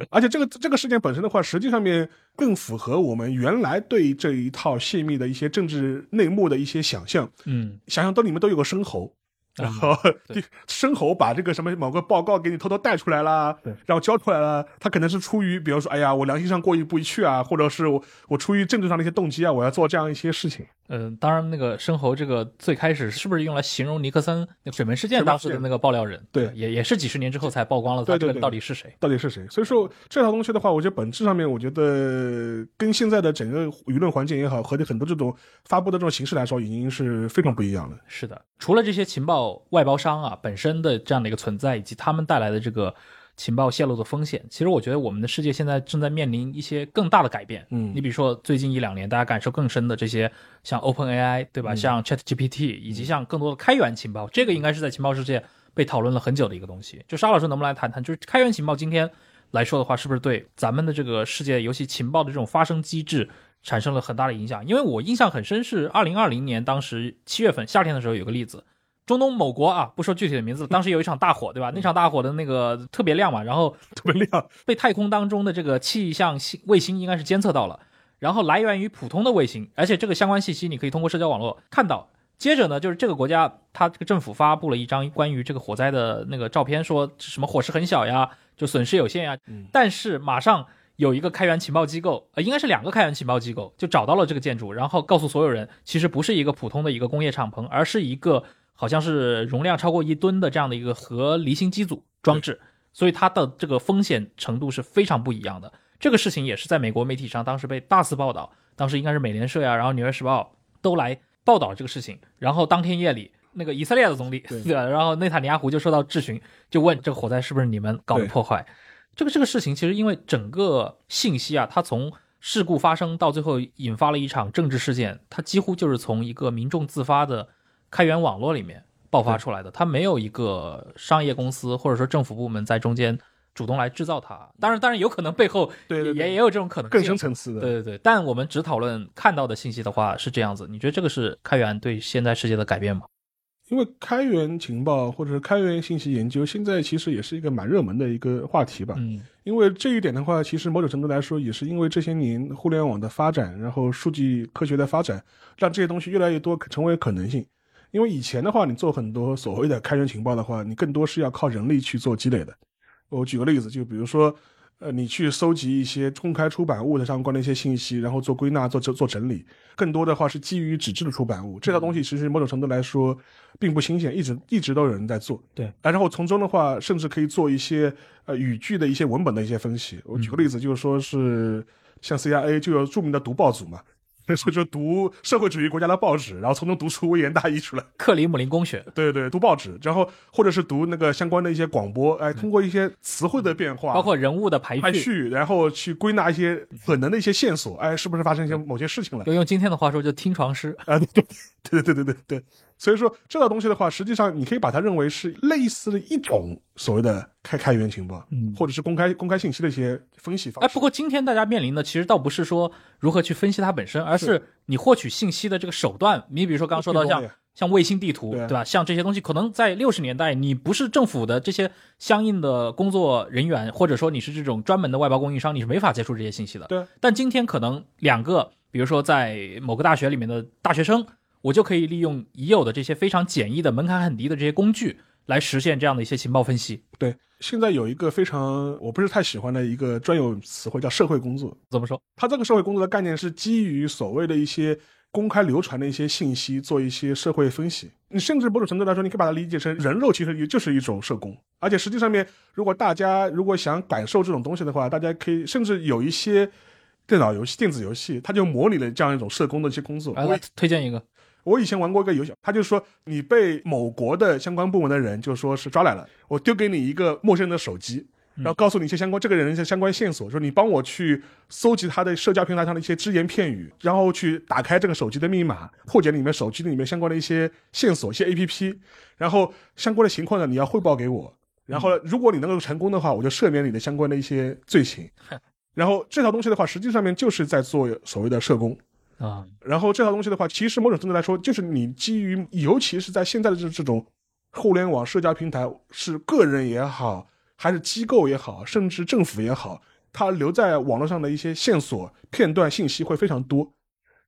而且这个这个事件本身的话，实际上面更符合我们原来对这一套泄密的一些政治内幕的一些想象。嗯，想象都里面都有个生猴，然后对生猴把这个什么某个报告给你偷偷带出来啦，对然后交出来了，他可能是出于比如说，哎呀，我良心上过意不去啊，或者是我我出于政治上的一些动机啊，我要做这样一些事情。嗯，当然那个生猴这个最开始是不是用来形容尼克森那个水门事件当时的那个爆料人？对也也是几十年之后才曝光了他这个到底是谁。到底是谁？所以说这套东西的话，我觉得本质上面，我觉得跟现在的整个舆论环境也好，和很多这种发布的这种形式来说，已经是非常不一样了。是的，除了这些情报外包商啊本身的这样的一个存在，以及他们带来的这个情报泄露的风险，其实我觉得我们的世界现在正在面临一些更大的改变。嗯你比如说最近一两年大家感受更深的这些，像 OpenAI 对吧，像 ChatGPT，以及像更多的开源情报，这个应该是在情报世界被讨论了很久的一个东西。就沙老师能不能来谈谈，就是开源情报今天来说的话，是不是对咱们的这个世界，尤其情报的这种发生机制？产生了很大的影响，因为我印象很深，是二零二零年当时七月份夏天的时候有个例子，中东某国啊，不说具体的名字，当时有一场大火，对吧？那场大火的那个特别亮嘛，然后特别亮，被太空当中的这个气象星卫星应该是监测到了，然后来源于普通的卫星，而且这个相关信息你可以通过社交网络看到，接着呢，就是这个国家，它这个政府发布了一张关于这个火灾的那个照片，说什么火势很小呀，就损失有限呀。但是马上有一个开源情报机构，呃，应该是两个开源情报机构，就找到了这个建筑，然后告诉所有人，其实不是一个普通的一个工业敞篷，而是一个好像是容量超过一吨的这样的一个核离心机组装置，所以它的这个风险程度是非常不一样的。这个事情也是在美国媒体上当时被大肆报道，当时应该是美联社呀，然后纽约时报都来。报道这个事情，然后当天夜里，那个以色列的总理对吧？然后内塔尼亚胡就受到质询，就问这个火灾是不是你们搞的破坏？这个这个事情其实因为整个信息啊，它从事故发生到最后引发了一场政治事件，它几乎就是从一个民众自发的开源网络里面爆发出来的，它没有一个商业公司或者说政府部门在中间。主动来制造它，当然，当然有可能背后对也也有这种可能，更深层次的，对对对。但我们只讨论看到的信息的话是这样子，你觉得这个是开源对现在世界的改变吗？因为开源情报或者是开源信息研究，现在其实也是一个蛮热门的一个话题吧。嗯，因为这一点的话，其实某种程度来说，也是因为这些年互联网的发展，然后数据科学的发展，让这些东西越来越多成为可能性。因为以前的话，你做很多所谓的开源情报的话，你更多是要靠人力去做积累的。我举个例子，就比如说，呃，你去搜集一些公开出版物的相关的一些信息，然后做归纳、做做做整理。更多的话是基于纸质的出版物，这套东西其实某种程度来说并不新鲜，一直一直都有人在做。对，然后从中的话，甚至可以做一些呃语句的一些文本的一些分析。我举个例子，就是说是像 CIA 就有著名的读报组嘛。所以说读社会主义国家的报纸，然后从中读出微言大义出来。克里姆林宫学，对对，读报纸，然后或者是读那个相关的一些广播，哎，通过一些词汇的变化，包括人物的排排序，然后去归纳一些可能的一些线索，哎，是不是发生一些某些事情了？就用今天的话说，就听床师啊，对 对 对对对对对。所以说这套东西的话，实际上你可以把它认为是类似的一种所谓的开开源情报，嗯，或者是公开公开信息的一些分析方式。哎，不过今天大家面临的其实倒不是说如何去分析它本身，而是你获取信息的这个手段。你比如说刚刚说到像像卫星地图，对吧？像这些东西，可能在六十年代你不是政府的这些相应的工作人员，或者说你是这种专门的外包供应商，你是没法接触这些信息的。对。但今天可能两个，比如说在某个大学里面的大学生。我就可以利用已有的这些非常简易的、门槛很低的这些工具，来实现这样的一些情报分析。对，现在有一个非常我不是太喜欢的一个专有词汇，叫社会工作。怎么说？它这个社会工作的概念是基于所谓的一些公开流传的一些信息，做一些社会分析。你甚至某种程度来说，你可以把它理解成人肉，其实也就是一种社工。而且实际上面，如果大家如果想感受这种东西的话，大家可以甚至有一些电脑游戏、电子游戏，它就模拟了这样一种社工的一些工作。我推荐一个。我以前玩过一个游戏，他就说你被某国的相关部门的人就说是抓来了，我丢给你一个陌生人的手机，然后告诉你一些相关这个人的一些相关线索，说你帮我去搜集他的社交平台上的一些只言片语，然后去打开这个手机的密码，破解里面手机里面相关的一些线索、一些 A P P，然后相关的情况呢你要汇报给我，然后如果你能够成功的话，我就赦免你的相关的一些罪行，然后这套东西的话，实际上面就是在做所谓的社工。啊，然后这套东西的话，其实某种程度来说，就是你基于，尤其是在现在的这这种互联网社交平台，是个人也好，还是机构也好，甚至政府也好，它留在网络上的一些线索、片段、信息会非常多。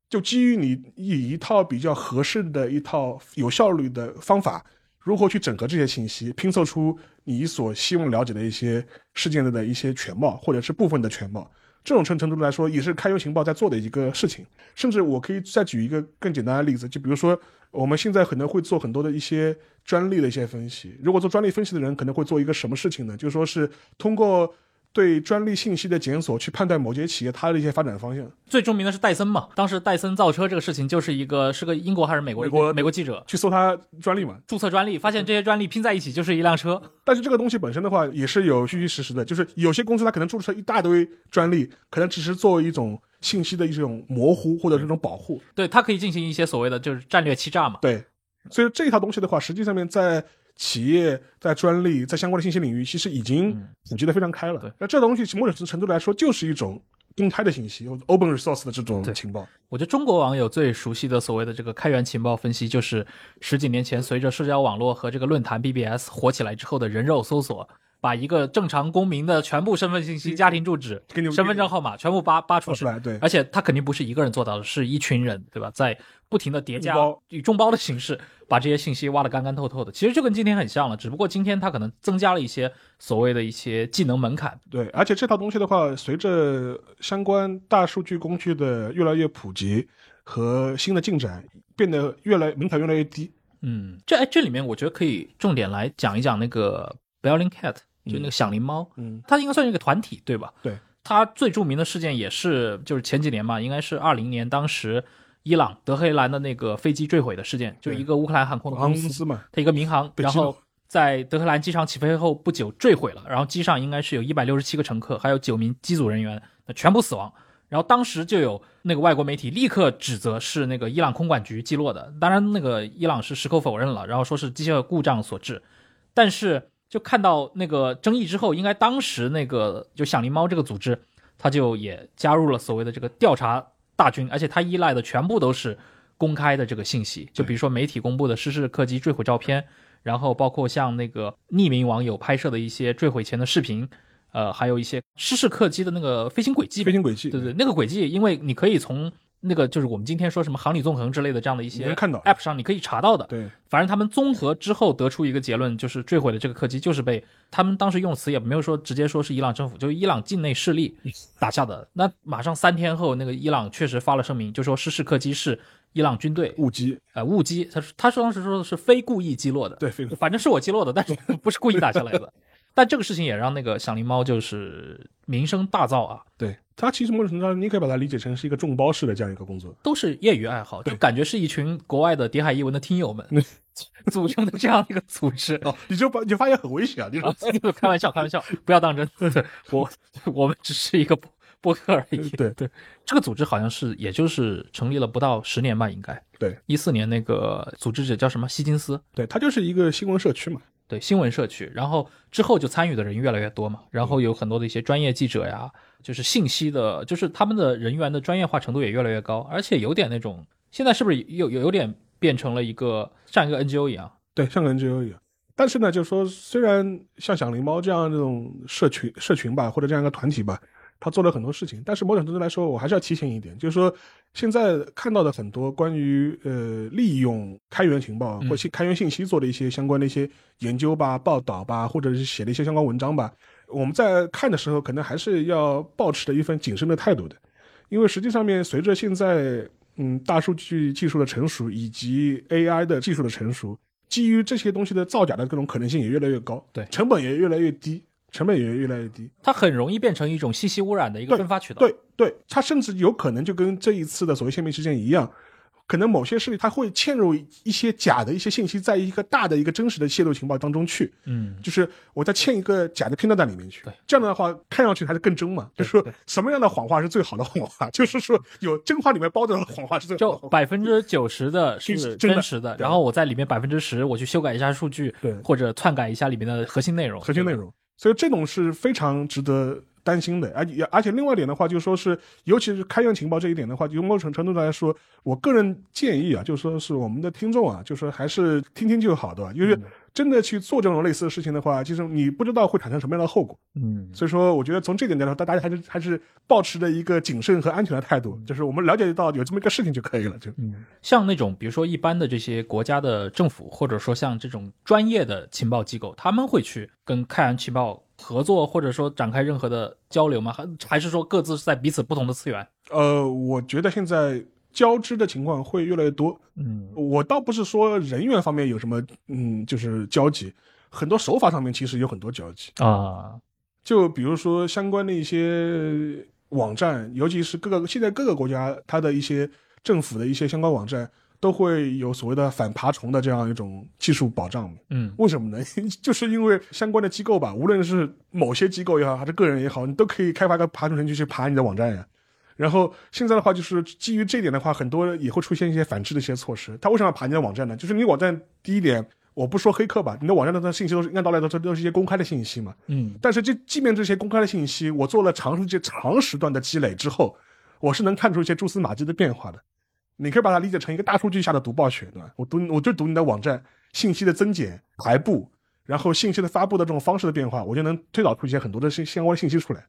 就基于你以一套比较合适的一套有效率的方法，如何去整合这些信息，拼凑出你所希望了解的一些事件的的一些全貌，或者是部分的全貌。这种程程度来说，也是开源情报在做的一个事情。甚至我可以再举一个更简单的例子，就比如说我们现在可能会做很多的一些专利的一些分析。如果做专利分析的人可能会做一个什么事情呢？就说是通过。对专利信息的检索，去判断某些企业它的一些发展方向。最著名的是戴森嘛，当时戴森造车这个事情，就是一个是个英国还是美国美国美国记者去搜它专利嘛，注册专利，发现这些专利拼在一起就是一辆车。但是这个东西本身的话，也是有虚虚实实的，就是有些公司它可能注册一大堆专利，可能只是作为一种信息的一种模糊或者这种保护。对，它可以进行一些所谓的就是战略欺诈嘛。对，所以这一套东西的话，实际上面在。企业在专利在相关的信息领域，其实已经普及的非常开了。对，那这东西从某种程度来说，就是一种公开的信息，open resource 的这种情报。我觉得中国网友最熟悉的所谓的这个开源情报分析，就是十几年前随着社交网络和这个论坛 BBS 火起来之后的人肉搜索。把一个正常公民的全部身份信息、家庭住址、身份证号码全部扒扒出出来，对，而且他肯定不是一个人做到的，是一群人，对吧？在不停的叠加以众包的形式把这些信息挖得干干透透的。其实就跟今天很像了，只不过今天他可能增加了一些所谓的一些技能门槛。对，而且这套东西的话，随着相关大数据工具的越来越普及和新的进展，变得越来门槛越来越低。嗯，这哎这里面我觉得可以重点来讲一讲那个 Bellingcat，就那个响铃猫，嗯，它应该算是一个团体，对吧？对，它最著名的事件也是就是前几年嘛，应该是二零年，当时伊朗德黑兰的那个飞机坠毁的事件，就一个乌克兰航空的公司，公司嘛，它一个民航，然后在德黑兰机场起飞后不久坠毁了，然后机上应该是有一百六十七个乘客，还有九名机组人员，那全部死亡。然后当时就有那个外国媒体立刻指责是那个伊朗空管局击落的，当然那个伊朗是矢口否认了，然后说是机械故障所致。但是就看到那个争议之后，应该当时那个就响铃猫这个组织，他就也加入了所谓的这个调查大军，而且他依赖的全部都是公开的这个信息，就比如说媒体公布的失事客机坠毁照片，然后包括像那个匿名网友拍摄的一些坠毁前的视频，呃，还有一些失事客机的那个飞行轨迹，飞行轨迹，对。对，那个轨迹，因为你可以从那个就是我们今天说什么航理纵横之类的这样的一些 App 上你可以查到的。对，反正他们综合之后得出一个结论，就是坠毁的这个客机就是被他们当时用词也没有说直接说是伊朗政府，就是伊朗境内势力打下的。那马上三天后，那个伊朗确实发了声明，就说失事客机是伊朗军队误击，呃误击，他他说当时说的是非故意击落的，对，飞反正是我击落的，但是 不是故意打下来的。但这个事情也让那个响铃猫就是名声大噪啊，对，它其实某种程度上，你可以把它理解成是一个众包式的这样一个工作。都是业余爱好，就感觉是一群国外的谍海译文的听友们 组成的这样一个组织。哦，你就把你就发现很危险啊！你说啊，开玩笑，开玩笑，不要当真。对我，我们只是一个播播客而已。对对，这个组织好像是，也就是成立了不到十年吧，应该。对，一四年那个组织者叫什么？希金斯。对，它就是一个新闻社区嘛。对，新闻社区。然后之后就参与的人越来越多嘛，然后有很多的一些专业记者呀，就是信息的，就是他们的人员的专业化程度也越来越高，而且有点那种，现在是不是有有有点变成了一个像一个 NGO 一样？对，像个 NGO 一样。但是呢，就是说，虽然像响铃猫这样这种社群社群吧，或者这样一个团体吧，他做了很多事情，但是某种程度来说，我还是要提醒一点，就是说，现在看到的很多关于呃利用开源情报嗯或信开源信息做的一些相关的一些研究吧、报道吧，或者是写的一些相关文章吧，我们在看的时候，可能还是要保持着一份谨慎的态度的，因为实际上面随着现在嗯大数据技术的成熟以及 AI 的技术的成熟，基于这些东西的造假的各种可能性也越来越高，对。成本也越来越低，成本也越来越低。它很容易变成一种信息污染的一个分发渠道。对对，它甚至有可能就跟这一次的所谓泄密事件一样，可能某些势力它会嵌入一些假的一些信息，在一个大的一个真实的泄露情报当中去，嗯，就是我再嵌一个假的片段在里面去对，这样的话看上去还是更真嘛。就是说什么样的谎话是最好的谎话？就是说有真话里面包着的谎话是最好。百分之九十的是是真实的，对然后我在里面百分之十我去修改一下数据，对或者篡改一下里面的核心内容，核心内容，所以这种是非常值得担心的。而且而且另外一点的话，就说是，尤其是开源情报这一点的话，就某种程度上来说，我个人建议啊，就说是我们的听众啊，就说还是听听就好，对吧？因为真的去做这种类似的事情的话，就是你不知道会产生什么样的后果。嗯，所以说，我觉得从这点来说，大家还是还是保持着一个谨慎和安全的态度，就是我们了解到有这么一个事情就可以了。就像那种比如说一般的这些国家的政府，或者说像这种专业的情报机构，他们会去跟开源情报合作，或者说展开任何的交流吗？还还是说各自是在彼此不同的次元？呃，我觉得现在交织的情况会越来越多。嗯我倒不是说人员方面有什么，嗯，就是交集，很多手法上面其实有很多交集。啊，就比如说相关的一些网站，尤其是各个现在各个国家它的一些政府的一些相关网站，都会有所谓的反爬虫的这样一种技术保障。嗯为什么呢？就是因为相关的机构吧，无论是某些机构也好，还是个人也好，你都可以开发个爬虫程序去爬你的网站呀。然后现在的话，就是基于这一点的话，很多也会出现一些反制的一些措施。他为什么要爬你的网站呢？就是你网站第一点，我不说黑客吧，你的网站的信息都是按道理来说都是一些公开的信息嘛。嗯但是这即便这些公开的信息，我做了长时间长时段的积累之后，我是能看出一些蛛丝马迹的变化的。你可以把它理解成一个大数据下的读报学，对吧？我读我就读你的网站信息的增减、排布，然后信息的发布的这种方式的变化，我就能推导出一些很多的信相关信息出来。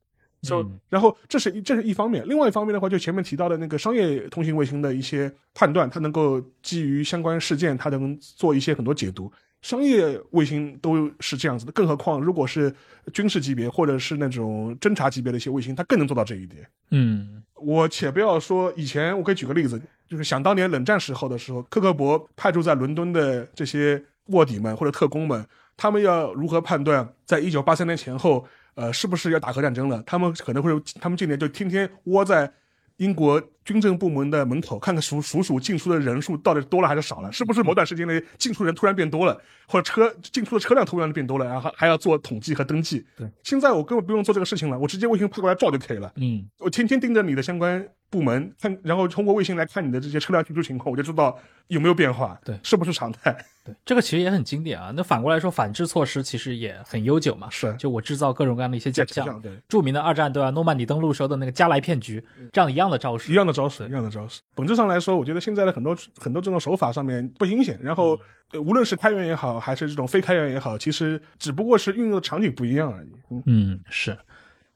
就、嗯然后这是一这是一方面，另外一方面的话，就前面提到的那个商业通信卫星的一些判断，它能够基于相关事件，它能做一些很多解读。商业卫星都是这样子的，更何况如果是军事级别或者是那种侦察级别的一些卫星，它更能做到这一点。嗯我且不要说以前，我可以举个例子，就是想当年冷战时候的时候，克格勃派驻在伦敦的这些卧底们或者特工们，他们要如何判断，在一九八三年前后，呃，是不是要打核战争了？他们可能会，他们今年就天天窝在英国军政部门的门口，看看数数数进出的人数到底多了还是少了，是不是某段时间内进出人突然变多了，或者车进出的车辆突然变多了，然后还要做统计和登记。对，现在我根本不用做这个事情了，我直接卫星派过来照就可以了。嗯我天天盯着你的相关部门看，然后通过卫星来看你的这些车辆进出情况，我就知道有没有变化，对是不是常态？对，这个其实也很经典啊。那反过来说，反制措施其实也很悠久嘛。是就我制造各种各样的一些假象，对，著名的二战对吧？诺曼底登陆时候的那个加莱骗局，这样一样的招式。一样的招式，一样的招式。本质上来说，我觉得现在的很多很多这种手法上面不新鲜，然嗯后、呃无论是开源也好，还是这种非开源也好，其实只不过是运用的场景不一样而已。嗯，嗯，是。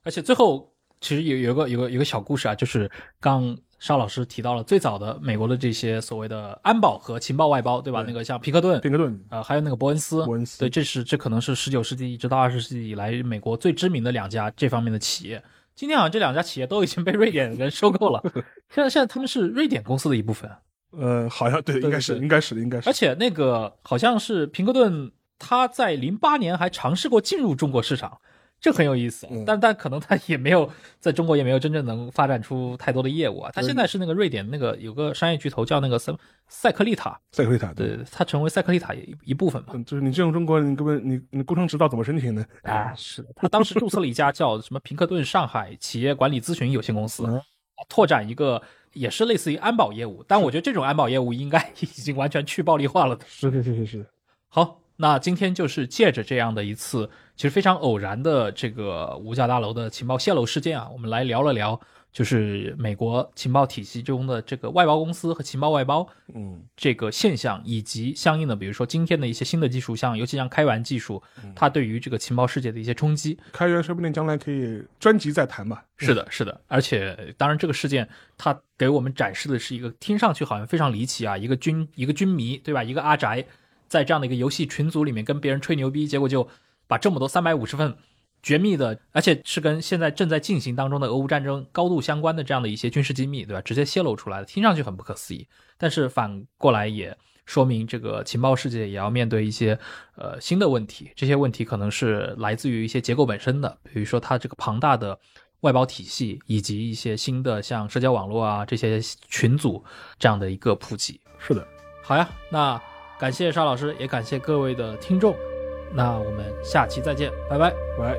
而且最后其实有有个有个有个小故事啊，就是刚邵老师提到了最早的美国的这些所谓的安保和情报外包，对吧？对那个像皮克顿，皮克顿，呃，还有那个伯恩斯，伯恩斯对，这是这可能是十九世纪一直到二十世纪以来美国最知名的两家这方面的企业。今天好像这两家企业都已经被瑞典人收购了，现在现在他们是瑞典公司的一部分，呃，好像对，应该是，应该是的，应该是而。且那个好像是平克顿，他在零八年还尝试过进入中国市场，这很有意思。嗯但但可能他也没有在中国也没有真正能发展出太多的业务啊。他现在是那个瑞典那个有个商业巨头叫那个塞塞克利塔，塞克利塔，对，他成为塞克利塔一一部分嘛。嗯，就是你进入中国，你根本你你工程执照怎么申请呢？啊，是的，他当时注册了一家叫什么平克顿上海企业管理咨询有限公司，嗯拓展一个也是类似于安保业务，但我觉得这种安保业务应该 已经完全去暴力化了的。是是是是是，好，那今天就是借着这样的一次其实非常偶然的这个五角大楼的情报泄露事件啊，我们来聊了聊，就是美国情报体系中的这个外包公司和情报外包嗯这个现象，以及相应的，比如说今天的一些新的技术，像尤其像开源技术，它对于这个情报世界的一些冲击。开源说不定将来可以专辑再谈吧。是的，是的，而且当然，这个事件它给我们展示的是一个听上去好像非常离奇啊，一个军一个军迷对吧，一个阿宅，在这样的一个游戏群组里面跟别人吹牛逼，结果就把这么多三百五十份绝密的，而且是跟现在正在进行当中的俄乌战争高度相关的这样的一些军事机密，对吧？直接泄露出来了，听上去很不可思议，但是反过来也说明这个情报世界也要面对一些呃新的问题，这些问题可能是来自于一些结构本身的，比如说它这个庞大的外包体系，以及一些新的像社交网络啊这些群组这样的一个普及。是的，好呀，那感谢邵老师，也感谢各位的听众。那我们下期再见，拜拜，喂。